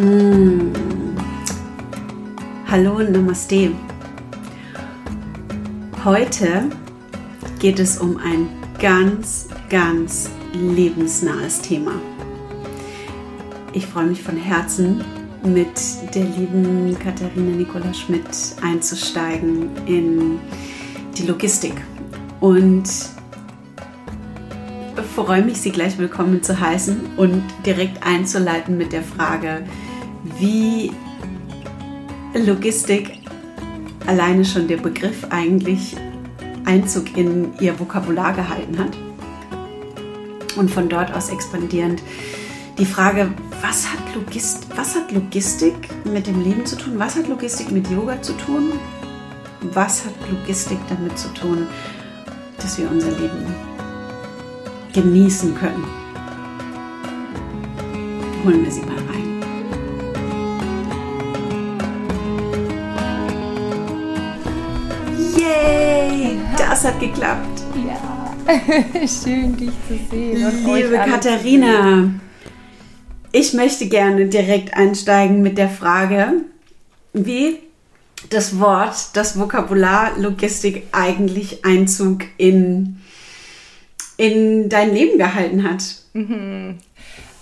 Hm. Hallo und Namaste. Heute geht es um ein ganz, ganz lebensnahes Thema. Ich freue mich von Herzen, mit der lieben Katharina Nicola Schmidt einzusteigen in die Logistik. Und freue mich, Sie gleich willkommen zu heißen und direkt einzuleiten mit der Frage, wie Logistik alleine schon der Begriff eigentlich Einzug in ihr Vokabular gehalten hat. Und von dort aus expandierend die Frage, was hat, Logist was hat Logistik mit dem Leben zu tun? Was hat Logistik mit Yoga zu tun? Was hat Logistik damit zu tun, dass wir unser Leben genießen können? Holen wir sie mal rein. Das hat geklappt. Ja, schön dich zu sehen. Liebe Katharina, ich möchte gerne direkt einsteigen mit der Frage, wie das Wort, das Vokabular Logistik eigentlich Einzug in, in dein Leben gehalten hat. Mhm.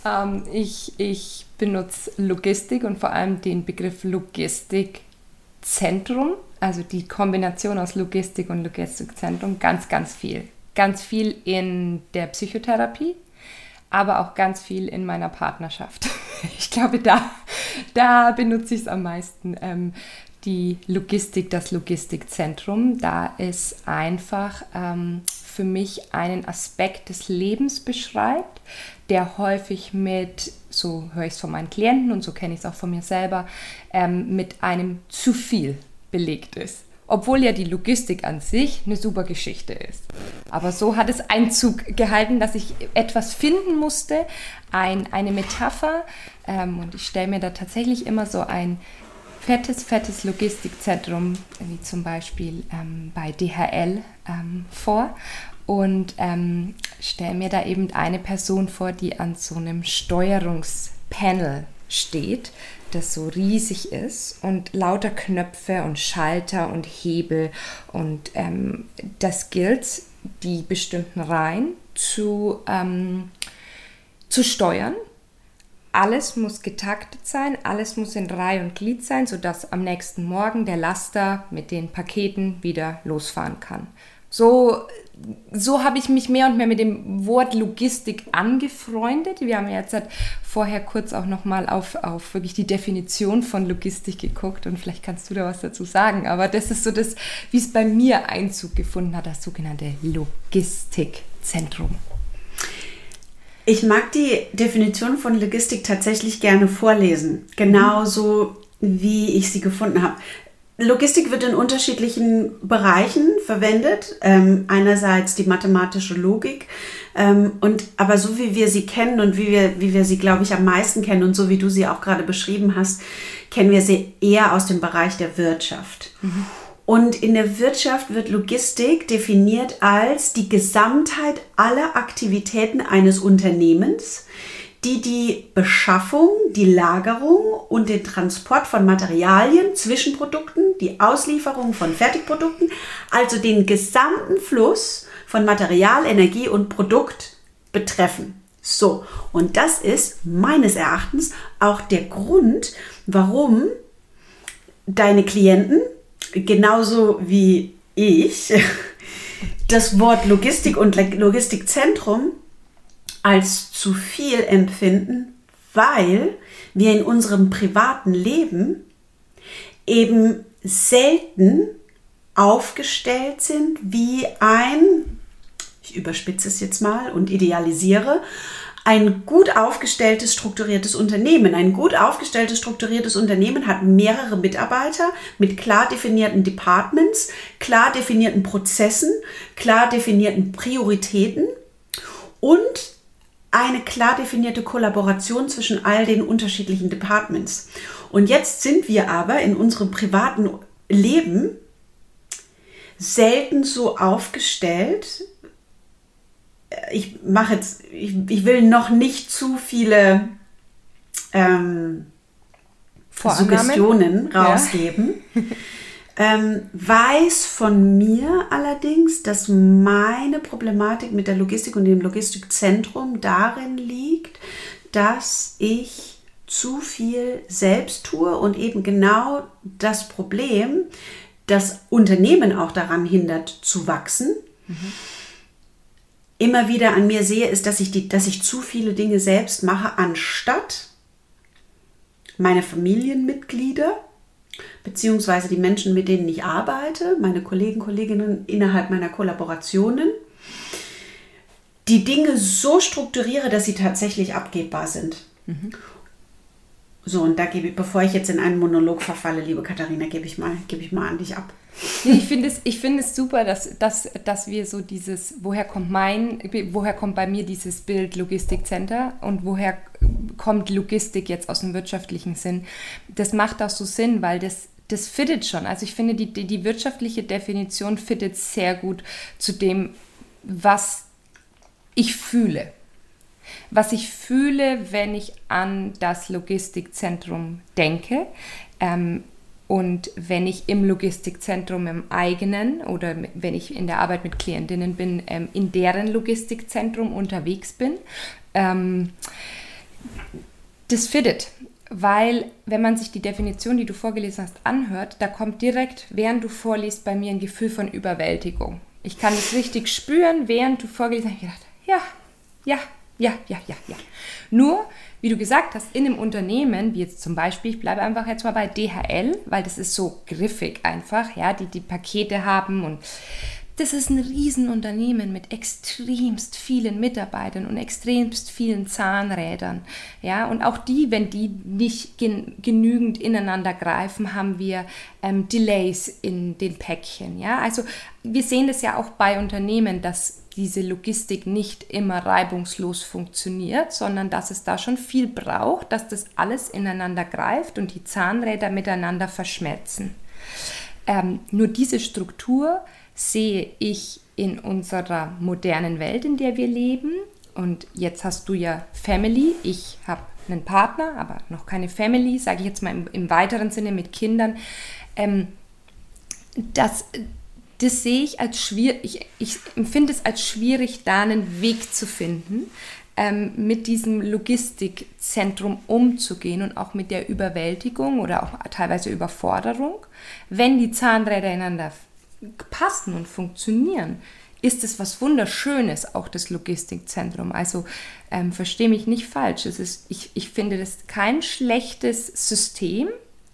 Ähm, ich, ich benutze Logistik und vor allem den Begriff Logistikzentrum also die Kombination aus Logistik und Logistikzentrum, ganz, ganz viel. Ganz viel in der Psychotherapie, aber auch ganz viel in meiner Partnerschaft. Ich glaube, da, da benutze ich es am meisten. Ähm, die Logistik, das Logistikzentrum, da es einfach ähm, für mich einen Aspekt des Lebens beschreibt, der häufig mit, so höre ich es von meinen Klienten und so kenne ich es auch von mir selber, ähm, mit einem zu viel belegt ist. Obwohl ja die Logistik an sich eine super Geschichte ist. Aber so hat es Einzug gehalten, dass ich etwas finden musste, ein, eine Metapher. Ähm, und ich stelle mir da tatsächlich immer so ein fettes, fettes Logistikzentrum, wie zum Beispiel ähm, bei DHL, ähm, vor. Und ähm, stelle mir da eben eine Person vor, die an so einem Steuerungspanel steht das so riesig ist und lauter Knöpfe und Schalter und Hebel und ähm, das gilt, die bestimmten Reihen zu, ähm, zu steuern. Alles muss getaktet sein, alles muss in Reihe und Glied sein, sodass am nächsten Morgen der Laster mit den Paketen wieder losfahren kann. So so habe ich mich mehr und mehr mit dem Wort Logistik angefreundet. Wir haben jetzt halt vorher kurz auch nochmal auf, auf wirklich die Definition von Logistik geguckt und vielleicht kannst du da was dazu sagen. Aber das ist so das, wie es bei mir Einzug gefunden hat, das sogenannte Logistikzentrum. Ich mag die Definition von Logistik tatsächlich gerne vorlesen, genauso wie ich sie gefunden habe. Logistik wird in unterschiedlichen Bereichen verwendet. Ähm, einerseits die mathematische Logik, ähm, und aber so wie wir sie kennen und wie wir, wie wir sie, glaube ich, am meisten kennen und so wie du sie auch gerade beschrieben hast, kennen wir sie eher aus dem Bereich der Wirtschaft. Mhm. Und in der Wirtschaft wird Logistik definiert als die Gesamtheit aller Aktivitäten eines Unternehmens, die die Beschaffung, die Lagerung und den Transport von Materialien, Zwischenprodukten, die Auslieferung von Fertigprodukten, also den gesamten Fluss von Material, Energie und Produkt betreffen. So, und das ist meines Erachtens auch der Grund, warum deine Klienten genauso wie ich das Wort Logistik und Logistikzentrum als zu viel empfinden, weil wir in unserem privaten Leben eben selten aufgestellt sind wie ein, ich überspitze es jetzt mal und idealisiere, ein gut aufgestelltes, strukturiertes Unternehmen. Ein gut aufgestelltes, strukturiertes Unternehmen hat mehrere Mitarbeiter mit klar definierten Departments, klar definierten Prozessen, klar definierten Prioritäten und eine klar definierte Kollaboration zwischen all den unterschiedlichen Departments. Und jetzt sind wir aber in unserem privaten Leben selten so aufgestellt. Ich mache jetzt, ich, ich will noch nicht zu viele ähm, Suggestionen rausgeben. Ja. ähm, weiß von mir allerdings, dass meine Problematik mit der Logistik und dem Logistikzentrum darin liegt, dass ich zu viel selbst tue und eben genau das Problem, das Unternehmen auch daran hindert zu wachsen. Mhm. Immer wieder an mir sehe, ist, dass ich, die, dass ich zu viele Dinge selbst mache, anstatt meine Familienmitglieder beziehungsweise die Menschen, mit denen ich arbeite, meine Kollegen, Kolleginnen innerhalb meiner Kollaborationen, die Dinge so strukturiere, dass sie tatsächlich abgebbar sind. Mhm. So, und da gebe ich, bevor ich jetzt in einen Monolog verfalle, liebe Katharina, gebe ich mal, gebe ich mal an dich ab. ich finde es, find es super, dass, dass, dass wir so dieses, woher kommt mein, woher kommt bei mir dieses Bild Logistikcenter und woher kommt Logistik jetzt aus dem wirtschaftlichen Sinn? Das macht auch so Sinn, weil das, das fittet schon. Also ich finde, die, die, die wirtschaftliche Definition fittet sehr gut zu dem, was ich fühle was ich fühle, wenn ich an das Logistikzentrum denke. Ähm, und wenn ich im Logistikzentrum im eigenen oder wenn ich in der Arbeit mit Klientinnen bin, ähm, in deren Logistikzentrum unterwegs bin, ähm, das fittet. Weil, wenn man sich die Definition, die du vorgelesen hast, anhört, da kommt direkt, während du vorliest, bei mir ein Gefühl von Überwältigung. Ich kann es richtig spüren, während du vorgelesen hast. Ich gedacht, ja, ja, ja, ja, ja, ja. Nur, wie du gesagt hast, in einem Unternehmen, wie jetzt zum Beispiel, ich bleibe einfach jetzt mal bei DHL, weil das ist so griffig einfach, ja, die die Pakete haben und das ist ein Riesenunternehmen mit extremst vielen Mitarbeitern und extremst vielen Zahnrädern. Ja, und auch die, wenn die nicht gen genügend ineinander greifen, haben wir ähm, Delays in den Päckchen. Ja, also wir sehen das ja auch bei Unternehmen, dass diese Logistik nicht immer reibungslos funktioniert, sondern dass es da schon viel braucht, dass das alles ineinander greift und die Zahnräder miteinander verschmelzen. Ähm, nur diese Struktur sehe ich in unserer modernen Welt, in der wir leben. Und jetzt hast du ja Family, ich habe einen Partner, aber noch keine Family, sage ich jetzt mal im, im weiteren Sinne mit Kindern. Ähm, dass das sehe ich als schwierig, ich, ich empfinde es als schwierig, da einen Weg zu finden, ähm, mit diesem Logistikzentrum umzugehen und auch mit der Überwältigung oder auch teilweise Überforderung. Wenn die Zahnräder ineinander passen und funktionieren, ist es was Wunderschönes, auch das Logistikzentrum. Also ähm, verstehe mich nicht falsch. Es ist, ich, ich finde das kein schlechtes System,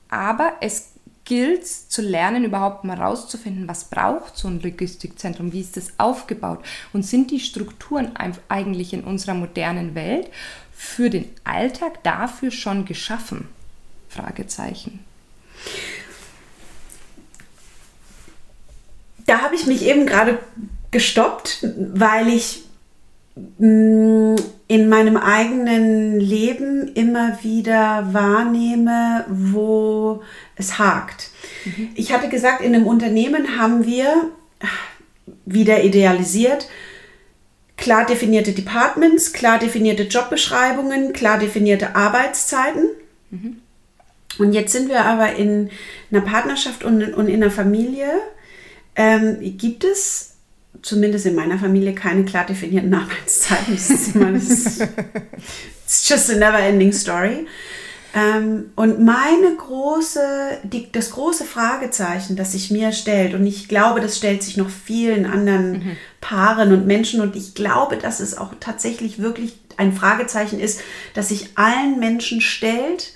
aber es gilt zu lernen, überhaupt mal rauszufinden, was braucht so ein Logistikzentrum, wie ist das aufgebaut und sind die Strukturen eigentlich in unserer modernen Welt für den Alltag dafür schon geschaffen? Fragezeichen. Da habe ich mich eben gerade gestoppt, weil ich mm, in meinem eigenen Leben immer wieder wahrnehme, wo es hakt. Mhm. Ich hatte gesagt, in einem Unternehmen haben wir wieder idealisiert, klar definierte Departments, klar definierte Jobbeschreibungen, klar definierte Arbeitszeiten. Mhm. Und jetzt sind wir aber in einer Partnerschaft und, und in einer Familie. Ähm, gibt es zumindest in meiner Familie keine klar definierten Arbeitszeiten. Das ist immer, das it's just a never ending story. Ähm, und meine große, die, das große Fragezeichen, das sich mir stellt, und ich glaube, das stellt sich noch vielen anderen mhm. Paaren und Menschen, und ich glaube, dass es auch tatsächlich wirklich ein Fragezeichen ist, das sich allen Menschen stellt,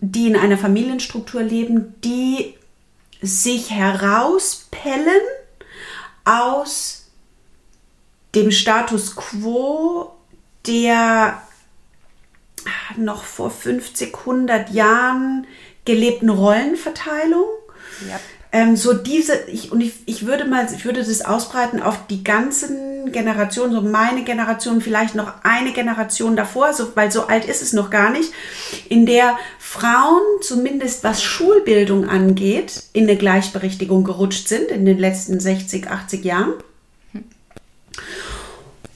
die in einer Familienstruktur leben, die sich herauspellen aus dem Status quo, der noch vor 50, 100 Jahren gelebten Rollenverteilung. Yep. Ähm, so diese, ich, und ich, ich würde mal, ich würde das ausbreiten auf die ganzen Generationen, so meine Generation, vielleicht noch eine Generation davor, so, weil so alt ist es noch gar nicht, in der Frauen zumindest was Schulbildung angeht, in eine Gleichberechtigung gerutscht sind in den letzten 60, 80 Jahren.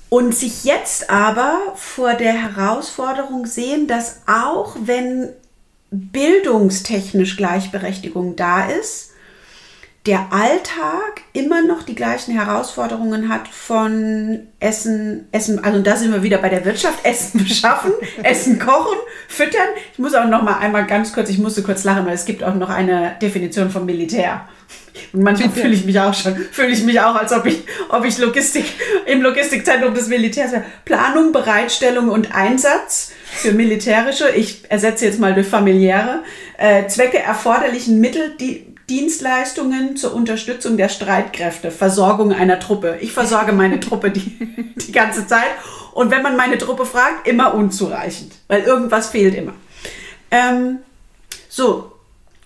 Und sich jetzt aber vor der Herausforderung sehen, dass auch wenn bildungstechnisch Gleichberechtigung da ist, der Alltag immer noch die gleichen Herausforderungen hat von Essen, Essen, also da sind wir wieder bei der Wirtschaft, Essen beschaffen, Essen kochen, füttern. Ich muss auch noch mal einmal ganz kurz, ich musste kurz lachen, weil es gibt auch noch eine Definition vom Militär. Und manchmal fühle ich mich auch schon, fühle ich mich auch, als ob ich, ob ich Logistik im Logistikzentrum des Militärs wäre. Planung, Bereitstellung und Einsatz für militärische, ich ersetze jetzt mal durch familiäre, äh, Zwecke erforderlichen Mittel, die Dienstleistungen zur Unterstützung der Streitkräfte, Versorgung einer Truppe. Ich versorge meine Truppe die, die ganze Zeit. Und wenn man meine Truppe fragt, immer unzureichend, weil irgendwas fehlt immer. Ähm, so,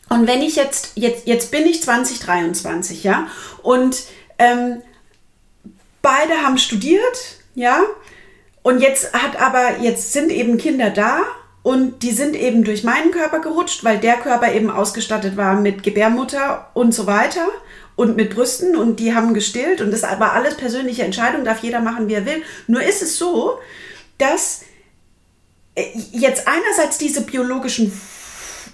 und wenn ich jetzt, jetzt, jetzt bin ich 2023, ja, und ähm, beide haben studiert, ja, und jetzt hat aber, jetzt sind eben Kinder da und die sind eben durch meinen Körper gerutscht, weil der Körper eben ausgestattet war mit Gebärmutter und so weiter und mit Brüsten und die haben gestillt und das war alles persönliche Entscheidung, darf jeder machen, wie er will. Nur ist es so, dass äh, jetzt einerseits diese biologischen,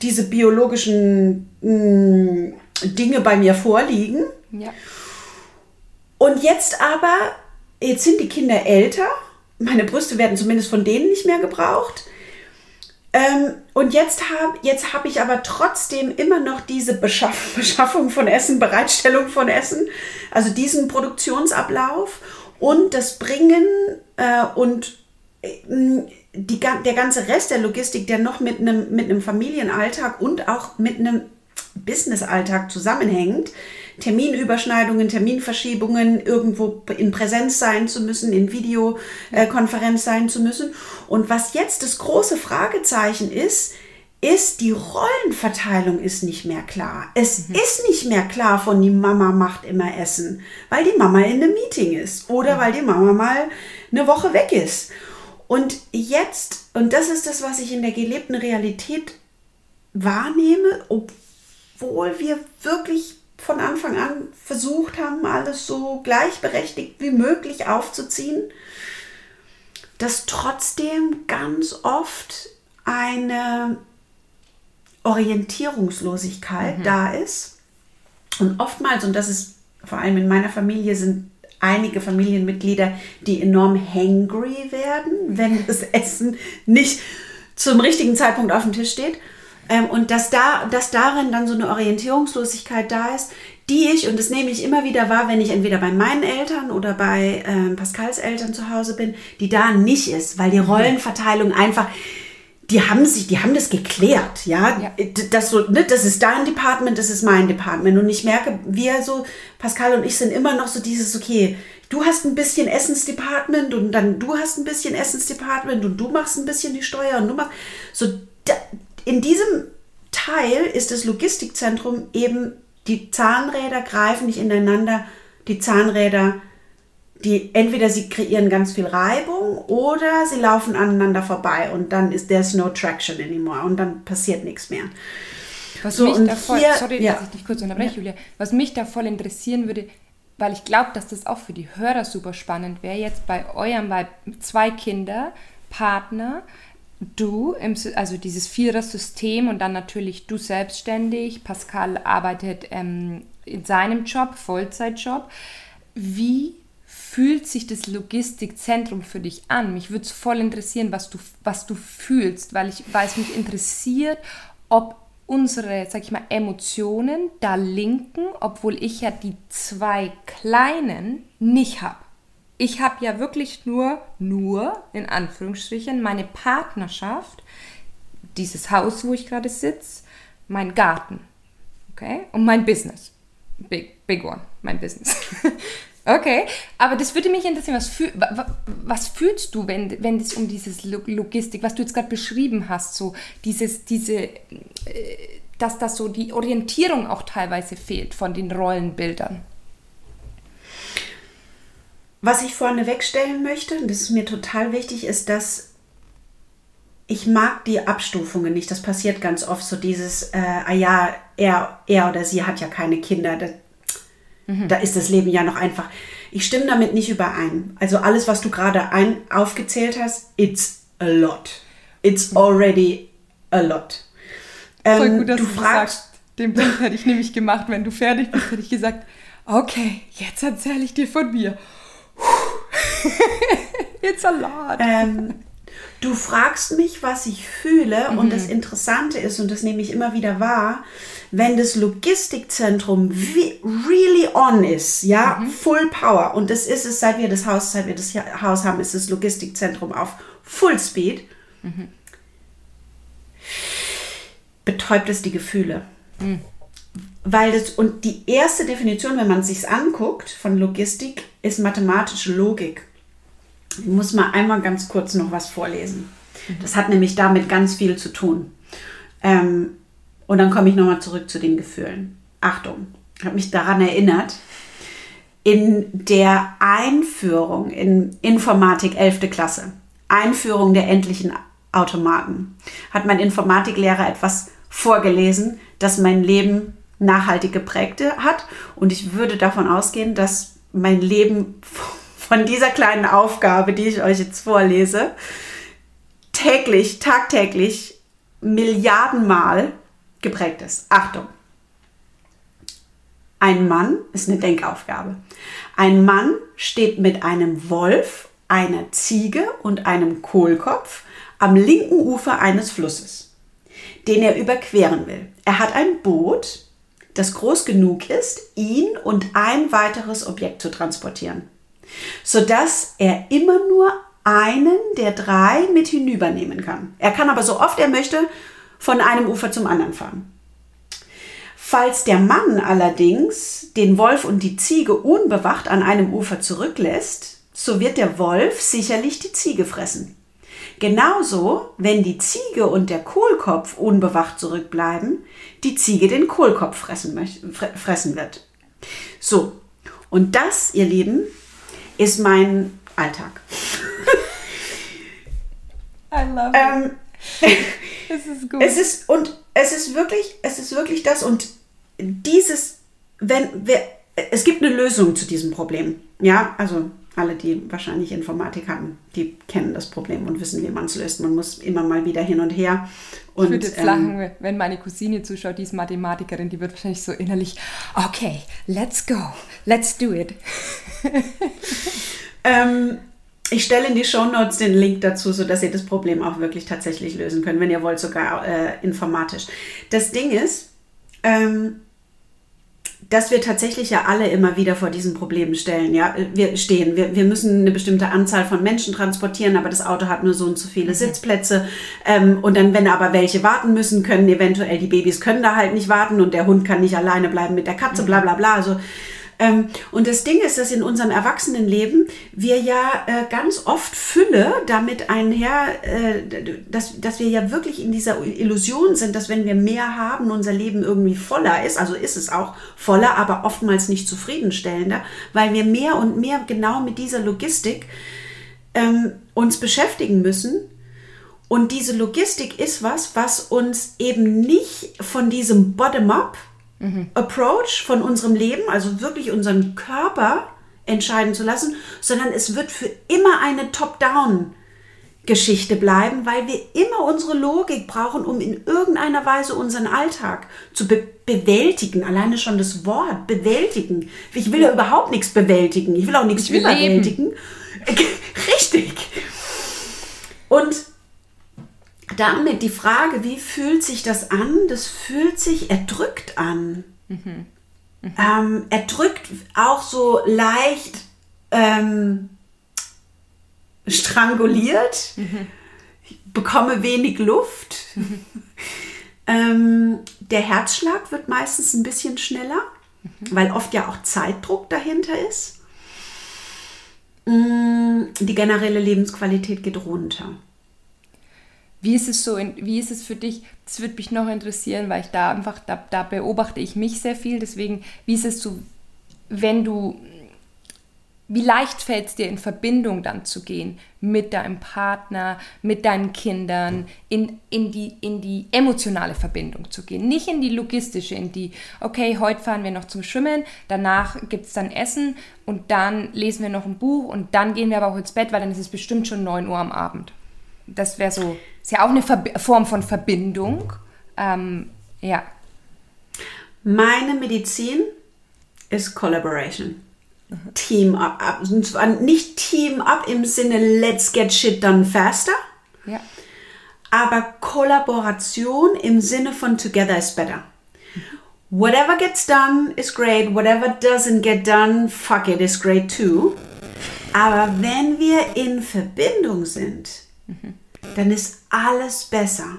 diese biologischen mh, hm, Dinge bei mir vorliegen. Ja. Und jetzt aber, jetzt sind die Kinder älter, meine Brüste werden zumindest von denen nicht mehr gebraucht. Ähm, und jetzt habe jetzt hab ich aber trotzdem immer noch diese Beschaff Beschaffung von Essen, Bereitstellung von Essen, also diesen Produktionsablauf und das Bringen äh, und äh, die, der ganze Rest der Logistik, der noch mit einem, mit einem Familienalltag und auch mit einem Businessalltag zusammenhängt, Terminüberschneidungen, Terminverschiebungen, irgendwo in Präsenz sein zu müssen, in Videokonferenz sein zu müssen. Und was jetzt das große Fragezeichen ist, ist, die Rollenverteilung ist nicht mehr klar. Es mhm. ist nicht mehr klar von die Mama macht immer Essen, weil die Mama in einem Meeting ist oder mhm. weil die Mama mal eine Woche weg ist. Und jetzt, und das ist das, was ich in der gelebten Realität wahrnehme, obwohl wir wirklich von Anfang an versucht haben, alles so gleichberechtigt wie möglich aufzuziehen, dass trotzdem ganz oft eine Orientierungslosigkeit mhm. da ist. Und oftmals, und das ist vor allem in meiner Familie, sind einige Familienmitglieder, die enorm hangry werden, wenn das Essen nicht zum richtigen Zeitpunkt auf dem Tisch steht. Ähm, und dass, da, dass darin dann so eine Orientierungslosigkeit da ist, die ich, und das nehme ich immer wieder wahr, wenn ich entweder bei meinen Eltern oder bei ähm, Pascals Eltern zu Hause bin, die da nicht ist, weil die mhm. Rollenverteilung einfach, die haben sich, die haben das geklärt, ja, ja. Das, so, ne, das ist dein Department, das ist mein Department und ich merke, wir so, Pascal und ich sind immer noch so dieses, okay, du hast ein bisschen Essensdepartment und dann du hast ein bisschen Essensdepartment und du machst ein bisschen die Steuer und du machst, so, in diesem Teil ist das Logistikzentrum eben, die Zahnräder greifen nicht ineinander, die Zahnräder, die entweder sie kreieren ganz viel Reibung oder sie laufen aneinander vorbei und dann ist there's no traction anymore und dann passiert nichts mehr. Was so, mich da voll, hier, sorry, ja. dass ich dich kurz unterbreche, ja. Julia, was mich da voll interessieren würde, weil ich glaube, dass das auch für die Hörer super spannend wäre, jetzt bei eurem, bei zwei Kinder, Partner, du, also dieses Vierer-System und dann natürlich du selbstständig. Pascal arbeitet ähm, in seinem Job, Vollzeitjob. Wie fühlt sich das Logistikzentrum für dich an? Mich würde es voll interessieren, was du, was du fühlst, weil, ich, weil es mich interessiert, ob unsere, sag ich mal, Emotionen da linken, obwohl ich ja die zwei kleinen nicht habe ich habe ja wirklich nur, nur in Anführungsstrichen, meine Partnerschaft, dieses Haus, wo ich gerade sitze, mein Garten, okay, und mein Business. Big, big one, mein Business. okay, aber das würde mich interessieren, was, fühl, was fühlst du, wenn, wenn es um dieses Logistik, was du jetzt gerade beschrieben hast, so dieses, diese, äh, dass das so die Orientierung auch teilweise fehlt von den Rollenbildern? Was ich vorne wegstellen möchte, und das ist mir total wichtig, ist, dass ich mag die Abstufungen nicht. Das passiert ganz oft so dieses, äh, ah ja, er, er oder sie hat ja keine Kinder. Da, mhm. da ist das Leben ja noch einfach. Ich stimme damit nicht überein. Also alles, was du gerade ein, aufgezählt hast, it's a lot. It's already a lot. Ähm, Voll gut, dass du, du fragst. Sagst. Den Punkt hätte ich nämlich gemacht, wenn du fertig bist, hätte ich gesagt, okay, jetzt erzähle ich dir von mir. It's a lot. Ähm, du fragst mich, was ich fühle mhm. und das Interessante ist, und das nehme ich immer wieder wahr, wenn das Logistikzentrum really on ist, ja, mhm. full power, und das ist es, seit wir das Haus, seit wir das Haus haben, ist das Logistikzentrum auf Full Speed, mhm. betäubt es die Gefühle. Mhm. Weil das, und die erste Definition, wenn man es sich anguckt von Logistik, ist mathematische Logik. Ich muss mal einmal ganz kurz noch was vorlesen. Das hat nämlich damit ganz viel zu tun. Ähm, und dann komme ich nochmal zurück zu den Gefühlen. Achtung, ich habe mich daran erinnert, in der Einführung in Informatik 11. Klasse, Einführung der endlichen Automaten, hat mein Informatiklehrer etwas vorgelesen, das mein Leben nachhaltig geprägt hat. Und ich würde davon ausgehen, dass mein Leben von dieser kleinen Aufgabe, die ich euch jetzt vorlese, täglich, tagtäglich, Milliardenmal geprägt ist. Achtung! Ein Mann ist eine Denkaufgabe. Ein Mann steht mit einem Wolf, einer Ziege und einem Kohlkopf am linken Ufer eines Flusses, den er überqueren will. Er hat ein Boot, das groß genug ist, ihn und ein weiteres Objekt zu transportieren, sodass er immer nur einen der drei mit hinübernehmen kann. Er kann aber so oft er möchte von einem Ufer zum anderen fahren. Falls der Mann allerdings den Wolf und die Ziege unbewacht an einem Ufer zurücklässt, so wird der Wolf sicherlich die Ziege fressen. Genauso, wenn die Ziege und der Kohlkopf unbewacht zurückbleiben, die Ziege den Kohlkopf fressen, fressen wird. So, und das, ihr Lieben, ist mein Alltag. I love it. Ähm, es ist gut. Es ist, und es ist wirklich, es ist wirklich das und dieses, wenn wir, es gibt eine Lösung zu diesem Problem. Ja, also alle, die wahrscheinlich Informatik haben, die kennen das Problem und wissen, wie man es löst. Man muss immer mal wieder hin und her. Und, ich würde jetzt ähm, lachen, wenn meine Cousine zuschaut, die ist Mathematikerin, die wird wahrscheinlich so innerlich, okay, let's go, let's do it. ähm, ich stelle in die Show Notes den Link dazu, sodass ihr das Problem auch wirklich tatsächlich lösen könnt, wenn ihr wollt, sogar äh, informatisch. Das Ding ist, ähm, dass wir tatsächlich ja alle immer wieder vor diesen Problemen stellen, ja, wir stehen. Wir, wir müssen eine bestimmte Anzahl von Menschen transportieren, aber das Auto hat nur so und so viele mhm. Sitzplätze. Ähm, und dann, wenn aber welche warten müssen, können eventuell die Babys können da halt nicht warten und der Hund kann nicht alleine bleiben mit der Katze, bla bla bla. Also ähm, und das Ding ist, dass in unserem Erwachsenenleben wir ja äh, ganz oft Fülle damit einher, äh, dass, dass wir ja wirklich in dieser Illusion sind, dass wenn wir mehr haben, unser Leben irgendwie voller ist. Also ist es auch voller, aber oftmals nicht zufriedenstellender, weil wir mehr und mehr genau mit dieser Logistik ähm, uns beschäftigen müssen. Und diese Logistik ist was, was uns eben nicht von diesem Bottom-up, mhm. Approach von unserem Leben, also wirklich unseren Körper entscheiden zu lassen, sondern es wird für immer eine Top-Down Geschichte bleiben, weil wir immer unsere Logik brauchen, um in irgendeiner Weise unseren Alltag zu be bewältigen. Alleine schon das Wort bewältigen. Ich will ja überhaupt nichts bewältigen. Ich will auch nichts überwältigen. Richtig. Und damit die Frage, wie fühlt sich das an? Das fühlt sich erdrückt an. Mhm. Mhm. Ähm, erdrückt auch so leicht ähm, stranguliert. Mhm. Ich bekomme wenig Luft. Mhm. ähm, der Herzschlag wird meistens ein bisschen schneller, mhm. weil oft ja auch Zeitdruck dahinter ist. Mm, die generelle Lebensqualität geht runter. Wie ist es so, wie ist es für dich? Das würde mich noch interessieren, weil ich da einfach, da, da beobachte ich mich sehr viel. Deswegen, wie ist es so, wenn du, wie leicht fällt es dir in Verbindung dann zu gehen mit deinem Partner, mit deinen Kindern, in, in, die, in die emotionale Verbindung zu gehen. Nicht in die logistische, in die, okay, heute fahren wir noch zum Schwimmen, danach gibt es dann Essen und dann lesen wir noch ein Buch und dann gehen wir aber auch ins Bett, weil dann ist es bestimmt schon 9 Uhr am Abend. Das wäre so ist ja auch eine Ver Form von Verbindung. Ähm, Ja. Meine Medizin ist Collaboration. Team up. Und zwar nicht Team up im Sinne Let's get shit done faster, Ja. aber Kollaboration im Sinne von Together is better. Whatever gets done is great, whatever doesn't get done, fuck it, is great too. Aber wenn wir in Verbindung sind, dann ist alles besser.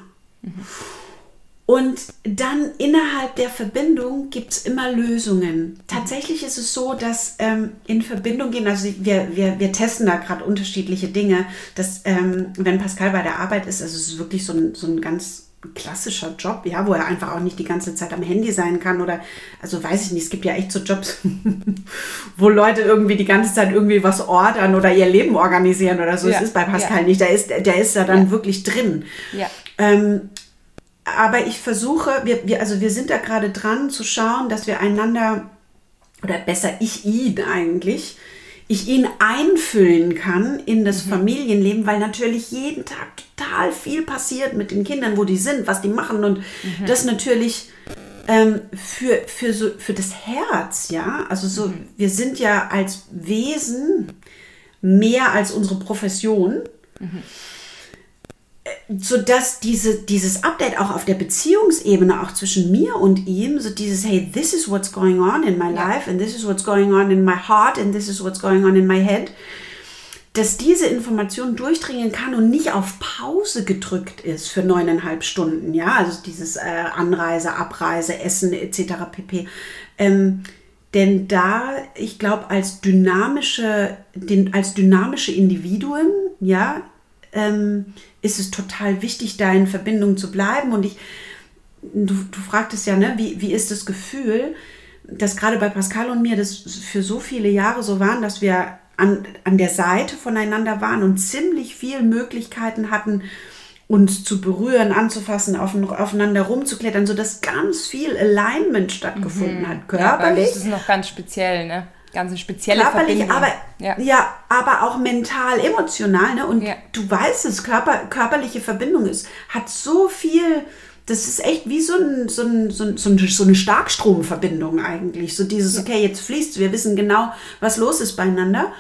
Und dann innerhalb der Verbindung gibt es immer Lösungen. Tatsächlich ist es so, dass ähm, in Verbindung gehen, also wir, wir, wir testen da gerade unterschiedliche Dinge, dass ähm, wenn Pascal bei der Arbeit ist, also es ist wirklich so ein, so ein ganz klassischer Job, ja, wo er einfach auch nicht die ganze Zeit am Handy sein kann oder, also weiß ich nicht, es gibt ja echt so Jobs, wo Leute irgendwie die ganze Zeit irgendwie was ordern oder ihr Leben organisieren oder so. Ja, Es ist bei Pascal ja. nicht, der ist, der ist da dann Ja. wirklich drin. Ja. Ähm, aber ich versuche, wir, wir, also wir sind da gerade dran zu schauen, dass wir einander, oder besser ich ihn eigentlich, ich ihn einfüllen kann in das Familienleben, weil natürlich jeden Tag total viel passiert mit den Kindern, wo die sind, was die machen und das natürlich ähm, für, für, so, für das Herz, ja, also so, wir sind ja als Wesen mehr als unsere Profession sodass diese, dieses Update auch auf der Beziehungsebene, auch zwischen mir und ihm, so dieses, hey, this is what's going on in my Ja. life and this is what's going on in my heart and this is what's going on in my head, dass diese Information durchdringen kann und nicht auf Pause gedrückt ist für neuneinhalb Stunden, ja, also dieses äh, Anreise, Abreise, Essen etc. pp. Ähm, denn da, ich glaube, als dynamische, den, als dynamische Individuen, ja, ähm, ist es total wichtig, da in Verbindung zu bleiben. Und ich, du, du fragtest ja, ne, wie, wie ist das Gefühl, dass gerade bei Pascal und mir das für so viele Jahre so waren, dass wir an, an der Seite voneinander waren und ziemlich viele Möglichkeiten hatten, uns zu berühren, anzufassen, auf, aufeinander rumzuklettern, sodass ganz viel Alignment stattgefunden hat. Ja, aber Körperlich, das ist noch ganz speziell, ne? Ganz eine spezielle körperlich, Verbindung. aber ja. ja. aber auch mental, emotional, ne? Und Ja. du weißt es, Körper, körperliche Verbindung ist, hat so viel, das ist echt wie so, ein, so, ein, so, ein, so ein- so eine Starkstromverbindung eigentlich. So dieses, okay, jetzt fließt, wir wissen genau, was los ist beieinander.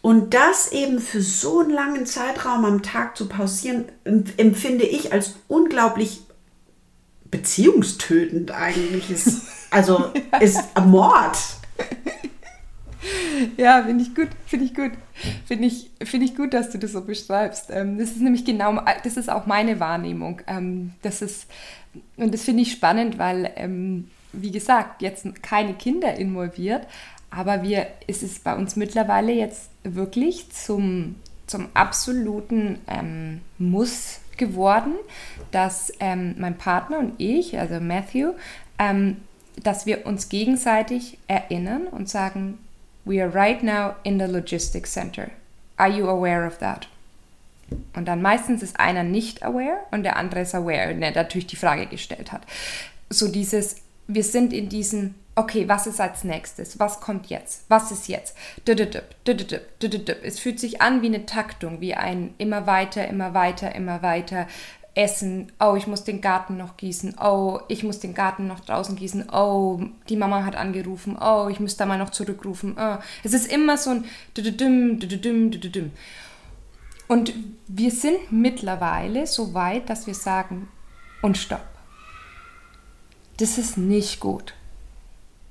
Und das eben für so einen langen Zeitraum am Tag zu pausieren, emp- empfinde ich als unglaublich beziehungstötend eigentlich. Ist, also ist Mord. Ja, finde ich gut, finde ich gut. Finde ich, finde ich gut, dass du das so beschreibst. Ähm, das ist nämlich genau, das ist auch meine Wahrnehmung. Ähm, das ist, und das finde ich spannend, weil, ähm, wie gesagt, jetzt keine Kinder involviert, aber wir, es ist bei uns mittlerweile jetzt wirklich zum, zum absoluten ähm, Muss geworden, dass ähm, mein Partner und ich, also Matthew, ähm, dass wir uns gegenseitig erinnern und sagen, we are right now in the logistics center. Are you aware of that? Und dann meistens ist einer nicht aware und der andere ist aware, der natürlich die Frage gestellt hat. So dieses, wir sind in diesem, okay, was ist als nächstes? Was kommt jetzt? Was ist jetzt? Es fühlt sich an wie eine Taktung, wie ein immer weiter, immer weiter, immer weiter. Essen, oh, ich muss den Garten noch gießen, oh, ich muss den Garten noch draußen gießen, oh, die Mama hat angerufen, oh, ich müsste da mal noch zurückrufen. Oh. Es ist immer so ein düdüdüm, düdüdüm, düdüdüm. Und wir sind mittlerweile so weit, dass wir sagen, und stopp. Das ist nicht gut.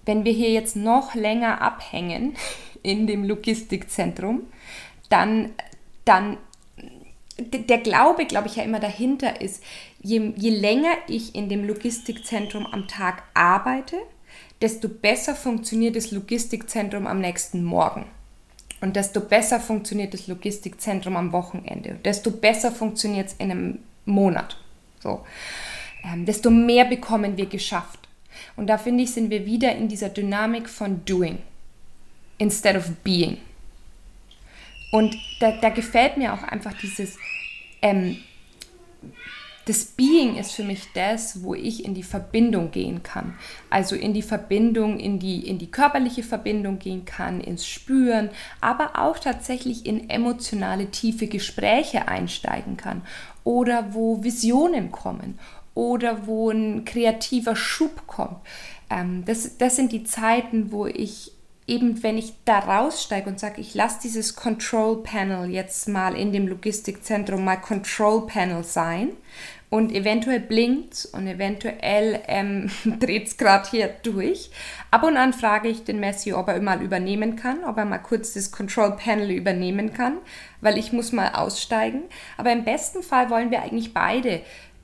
Wenn wir hier jetzt noch länger abhängen in dem Logistikzentrum, dann, dann der Glaube, glaube ich, ja immer dahinter ist, je, je länger ich in dem Logistikzentrum am Tag arbeite, desto besser funktioniert das Logistikzentrum am nächsten Morgen. Und desto besser funktioniert das Logistikzentrum am Wochenende. Desto besser funktioniert es in einem Monat. So. Ähm, desto mehr bekommen wir geschafft. Und da finde ich, sind wir wieder in dieser Dynamik von Doing instead of Being. Und da, da gefällt mir auch einfach dieses, ähm, das Being ist für mich das, wo ich in die Verbindung gehen kann. Also in die Verbindung, in die, in die körperliche Verbindung gehen kann, ins Spüren, aber auch tatsächlich in emotionale, tiefe Gespräche einsteigen kann. Oder wo Visionen kommen. oder wo ein kreativer Schub kommt. Ähm, das, das sind die Zeiten, wo ich eben, wenn ich da raussteige und sage, ich lasse dieses Control Panel jetzt mal in dem Logistikzentrum mal Control Panel sein und eventuell blinkt und eventuell ähm, dreht es gerade hier durch. Ab und an frage ich den Messi, ob er mal übernehmen kann, ob er mal kurz das Control Panel übernehmen kann, weil ich muss mal aussteigen. Aber im besten Fall wollen wir eigentlich beide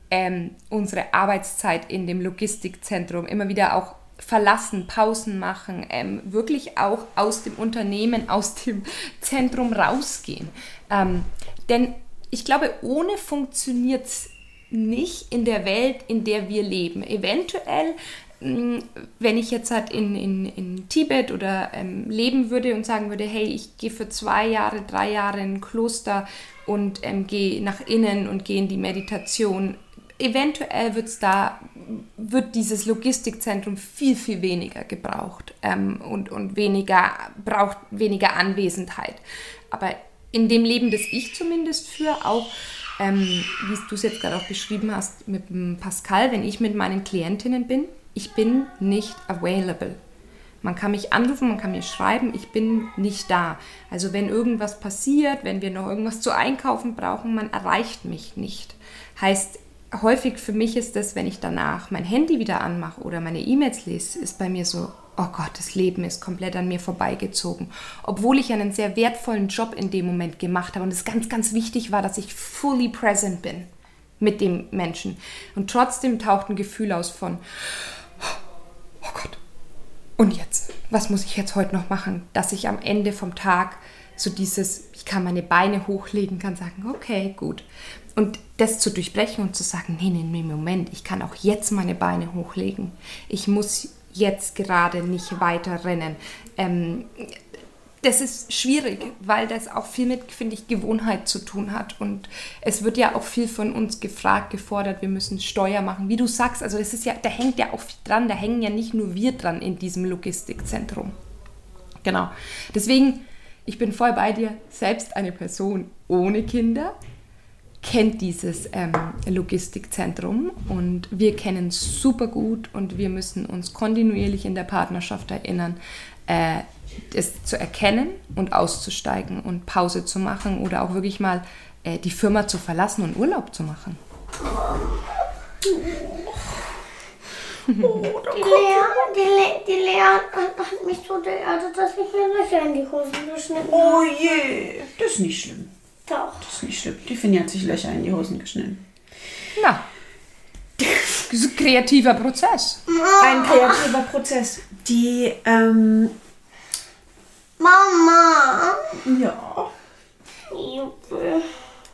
ähm, unsere Arbeitszeit in dem Logistikzentrum immer wieder auch verlassen, Pausen machen, ähm, wirklich auch aus dem Unternehmen, aus dem Zentrum rausgehen. Ähm, denn ich glaube, ohne funktioniert es nicht in der Welt, in der wir leben. Eventuell, mm, wenn ich jetzt halt in, in, in Tibet oder ähm, leben würde und sagen würde, hey, ich gehe für zwei Jahre, drei Jahre in ein Kloster und ähm, gehe nach innen und gehe in die Meditation, eventuell wird's da, wird dieses Logistikzentrum viel, viel weniger gebraucht ähm, und, und weniger, braucht weniger Anwesenheit. Aber in dem Leben, das ich zumindest führe, auch ähm, wie du es jetzt gerade auch beschrieben hast mit Pascal, wenn ich mit meinen Klientinnen bin, ich bin nicht available. Man kann mich anrufen, man kann mir schreiben, ich bin nicht da. Also wenn irgendwas passiert, wenn wir noch irgendwas zu einkaufen brauchen, man erreicht mich nicht. Heißt, häufig für mich ist das, wenn ich danach mein Handy wieder anmache oder meine E-Mails lese, ist bei mir so, oh Gott, das Leben ist komplett an mir vorbeigezogen. Obwohl ich einen sehr wertvollen Job in dem Moment gemacht habe und es ganz, ganz wichtig war, dass ich fully present bin mit dem Menschen. Und trotzdem taucht ein Gefühl aus von, oh Gott, und jetzt? Was muss ich jetzt heute noch machen, dass ich am Ende vom Tag so dieses, ich kann meine Beine hochlegen, kann sagen, okay, gut. Und das zu durchbrechen und zu sagen, nee, nee, nee, Moment, ich kann auch jetzt meine Beine hochlegen. Ich muss jetzt gerade nicht weiter rennen. Ähm, das ist schwierig, weil das auch viel mit, finde ich, Gewohnheit zu tun hat. Und es wird ja auch viel von uns gefragt, gefordert, wir müssen Steuer machen. Wie du sagst, also es ist ja, da hängt ja auch viel dran, da hängen ja nicht nur wir dran in diesem Logistikzentrum. Genau. Deswegen, ich bin voll bei dir, selbst eine Person ohne Kinder kennt dieses ähm, Logistikzentrum und wir kennen es super gut und wir müssen uns kontinuierlich in der Partnerschaft erinnern, äh, es zu erkennen und auszusteigen und Pause zu machen oder auch wirklich mal äh, die Firma zu verlassen und Urlaub zu machen. Oh, die, Lea, die, Le die Lea hat mich so geärgert, dass ich mir Löcher in die Hosen geschnitten habe. Oh je, das ist nicht schlimm. Doch. Das ist nicht schlimm. Die Finja hat sich Löcher in die Hosen geschnitten. Na, das ist ein kreativer Prozess. Ein kreativer Prozess. Die, ähm, Mama. ja. Juppie.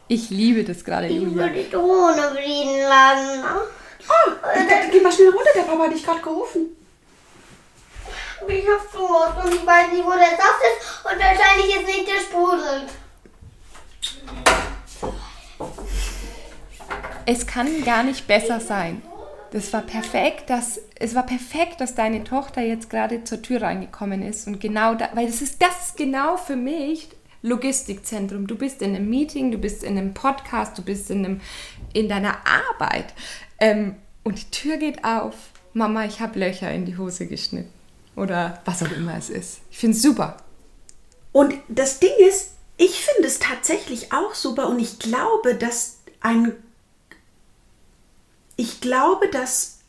Ich liebe das gerade, Ich Julia. will die Drohne fliegen lassen. Oh, da, geh mal schnell runter, der Papa hat dich gerade gerufen. Ich hab Durst und ich weiß nicht, wo der Saft ist und wahrscheinlich ist nicht gesprudelt. Es kann gar nicht besser sein. Das war perfekt, dass es war perfekt, dass deine Tochter jetzt gerade zur Tür reingekommen ist und genau da, weil das ist das genau für mich Logistikzentrum. Du bist in einem Meeting, du bist in einem Podcast, du bist in einem in deiner Arbeit ähm, und die Tür geht auf. Mama, ich habe Löcher in die Hose geschnitten oder was auch immer es ist. Ich finde es super. Und das Ding ist, ich finde es tatsächlich auch super und ich glaube, dass ein ich glaube, dass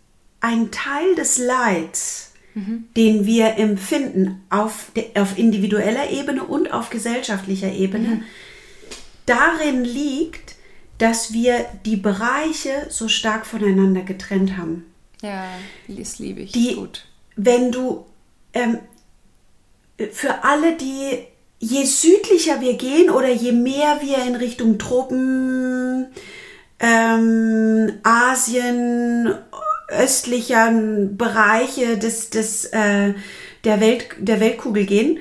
ein Teil des Leids, den wir empfinden auf, de- auf individueller Ebene und auf gesellschaftlicher Ebene, darin liegt, dass wir die Bereiche so stark voneinander getrennt haben. Ja, das liebe ich. Die, gut. wenn du ähm, für alle, die je südlicher wir gehen oder je mehr wir in Richtung Tropen, ähm, Asien, östlicher Bereiche des, des, äh, der, Welt, der Weltkugel gehen,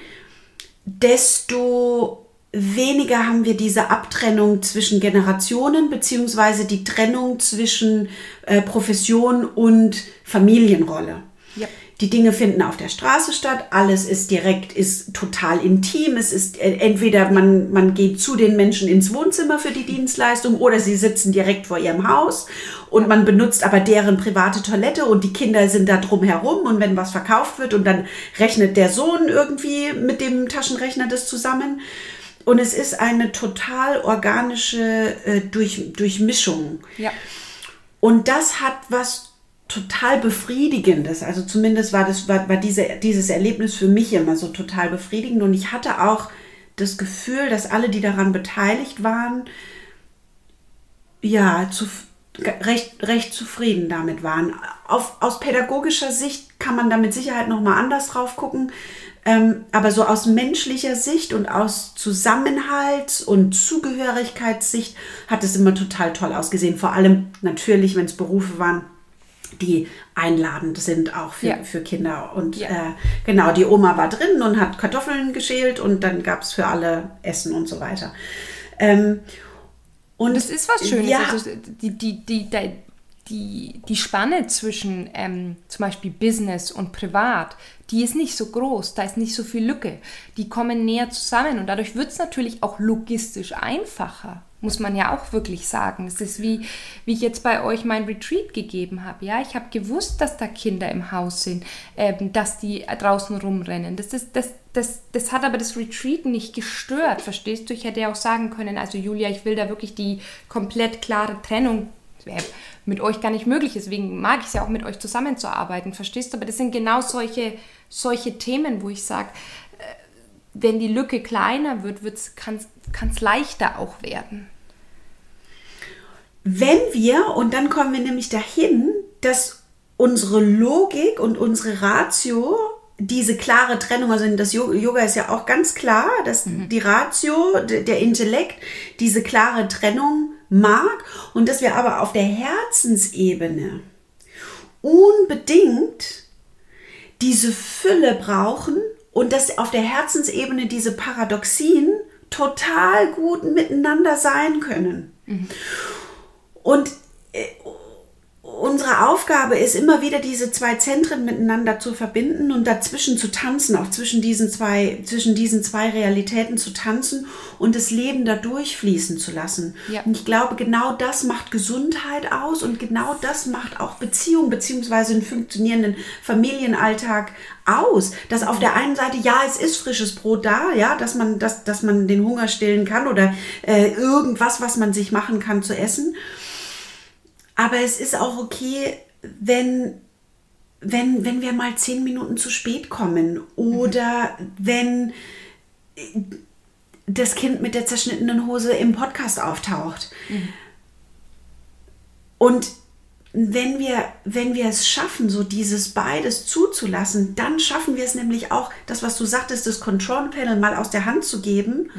desto weniger haben wir diese Abtrennung zwischen Generationen beziehungsweise die Trennung zwischen äh, Profession und Familienrolle. Ja. Die Dinge finden auf der Straße statt, alles ist direkt, ist total intim. Es ist äh, entweder man, man geht zu den Menschen ins Wohnzimmer für die Dienstleistung oder sie sitzen direkt vor ihrem Haus und man benutzt aber deren private Toilette und die Kinder sind da drum herum und wenn was verkauft wird und dann rechnet der Sohn irgendwie mit dem Taschenrechner das zusammen. Und es ist eine total organische äh, Durch, Durchmischung. Ja. Und das hat was total befriedigendes. Also zumindest war das war, war diese, dieses Erlebnis für mich immer so total befriedigend. Und ich hatte auch das Gefühl, dass alle, die daran beteiligt waren, ja, zu, recht, recht zufrieden damit waren. Auf, aus pädagogischer Sicht kann man da mit Sicherheit nochmal anders drauf gucken. Ähm, aber so aus menschlicher Sicht und aus Zusammenhalts- und Zugehörigkeitssicht hat es immer total toll ausgesehen. Vor allem natürlich, wenn es Berufe waren, die einladend sind auch für, Ja. für Kinder. Und Ja. äh, genau, die Oma war drin und hat Kartoffeln geschält und dann gab es für alle Essen und so weiter. Ähm, und Das ist was Schönes. Ja, Also die, die, die, die, die, die Spanne zwischen ähm, zum Beispiel Business und Privat, die ist nicht so groß, da ist nicht so viel Lücke. Die kommen näher zusammen und dadurch wird es natürlich auch logistisch einfacher, muss man ja auch wirklich sagen. Es ist wie, wie ich jetzt bei euch mein Retreat gegeben habe. Ja, ich habe gewusst, dass da Kinder im Haus sind, ähm, dass die draußen rumrennen. Das, ist, das, das, das hat aber das Retreat nicht gestört, verstehst du? Ich hätte ja auch sagen können, also Julia, ich will da wirklich die komplett klare Trennung wäre mit euch gar nicht möglich. Deswegen mag ich es ja auch mit euch zusammenzuarbeiten, verstehst du? Aber das sind genau solche, solche Themen, wo ich sage, äh, wenn die Lücke kleiner wird, kann es leichter auch werden. Wenn wir, und dann kommen wir nämlich dahin, dass unsere Logik und unsere Ratio diese klare Trennung, also das Yo- Yoga ist ja auch ganz klar, dass die Ratio, der Intellekt diese klare Trennung mag und dass wir aber auf der Herzensebene unbedingt diese Fülle brauchen und dass auf der Herzensebene diese Paradoxien total gut miteinander sein können. Und äh, unsere Aufgabe ist immer wieder diese zwei Zentren miteinander zu verbinden und dazwischen zu tanzen, auch zwischen diesen zwei, zwischen diesen zwei Realitäten zu tanzen und das Leben da durchfließen zu lassen. Ja. Und ich glaube, genau das macht Gesundheit aus und genau das macht auch Beziehung beziehungsweise einen funktionierenden Familienalltag aus. Dass auf der einen Seite, ja, es ist frisches Brot da, ja, dass man, dass, dass man den Hunger stillen kann oder äh, irgendwas, was man sich machen kann zu essen. Aber es ist auch okay, wenn, wenn, wenn wir mal zehn Minuten zu spät kommen oder wenn das Kind mit der zerschnittenen Hose im Podcast auftaucht. Und wenn wir, wenn wir es schaffen, so dieses beides zuzulassen, dann schaffen wir es nämlich auch, das, was du sagtest, das Control Panel mal aus der Hand zu geben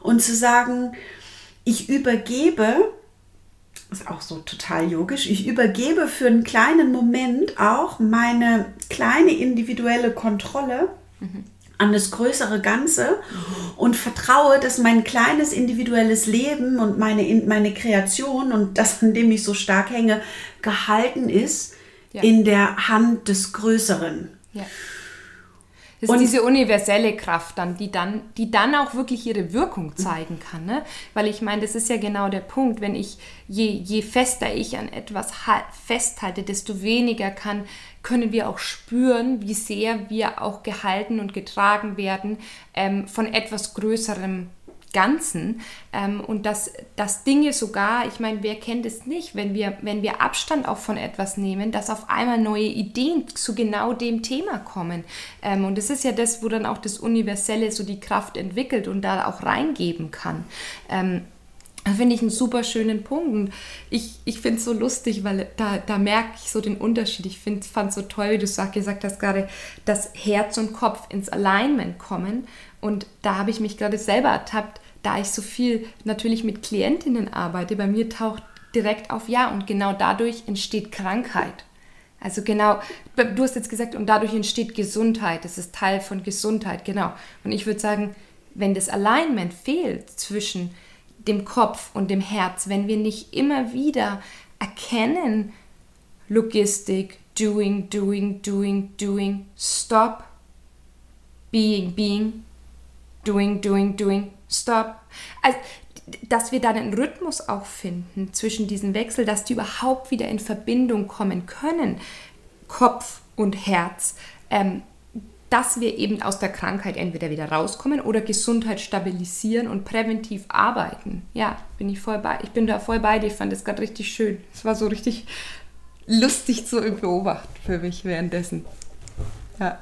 und zu sagen, ich übergebe, ist auch so total yogisch, ich übergebe für einen kleinen Moment auch meine kleine individuelle Kontrolle an das größere Ganze und vertraue, dass mein kleines individuelles Leben und meine, in- meine Kreation und das, an dem ich so stark hänge, gehalten ist Ja. in der Hand des Größeren. Ja. Das Und- ist diese universelle Kraft dann, die dann, die dann auch wirklich ihre Wirkung zeigen kann. Ne? Weil ich meine, das ist ja genau der Punkt, wenn ich, je, je fester ich an etwas ha- festhalte, desto weniger kann, können wir auch spüren, wie sehr wir auch gehalten und getragen werden ähm, von etwas Größerem Ganzen ähm, und dass, dass Dinge sogar, ich meine, wer kennt es nicht, wenn wir, wenn wir Abstand auch von etwas nehmen, dass auf einmal neue Ideen zu genau dem Thema kommen. Ähm, und das ist ja das, wo dann auch das Universelle so die Kraft entwickelt und da auch reingeben kann. Ähm, finde ich einen super schönen Punkt. Und ich, ich finde es so lustig, weil da, da merke ich so den Unterschied. Ich fand es so toll, wie du sag, gesagt hast gerade, dass Herz und Kopf ins Alignment kommen. Und da habe ich mich gerade selber ertappt, da ich so viel natürlich mit Klientinnen arbeite. Bei mir taucht direkt auf Ja und genau dadurch entsteht Krankheit. Also genau, du hast jetzt gesagt, und dadurch entsteht Gesundheit. Das ist Teil von Gesundheit, genau. Und ich würde sagen, wenn das Alignment fehlt zwischen dem Kopf und dem Herz, wenn wir nicht immer wieder erkennen, Logistik, doing, doing, doing, doing. Stop. Being, being. Doing, doing, doing. Stop. Also, dass wir dann einen Rhythmus auch finden zwischen diesem Wechsel, dass die überhaupt wieder in Verbindung kommen können, Kopf und Herz, ähm, dass wir eben aus der Krankheit entweder wieder rauskommen oder Gesundheit stabilisieren und präventiv arbeiten. Ja, bin ich voll bei. Ich bin da voll bei dir. Ich fand das gerade richtig schön. Es war so richtig lustig zu beobachten für mich währenddessen. Ja.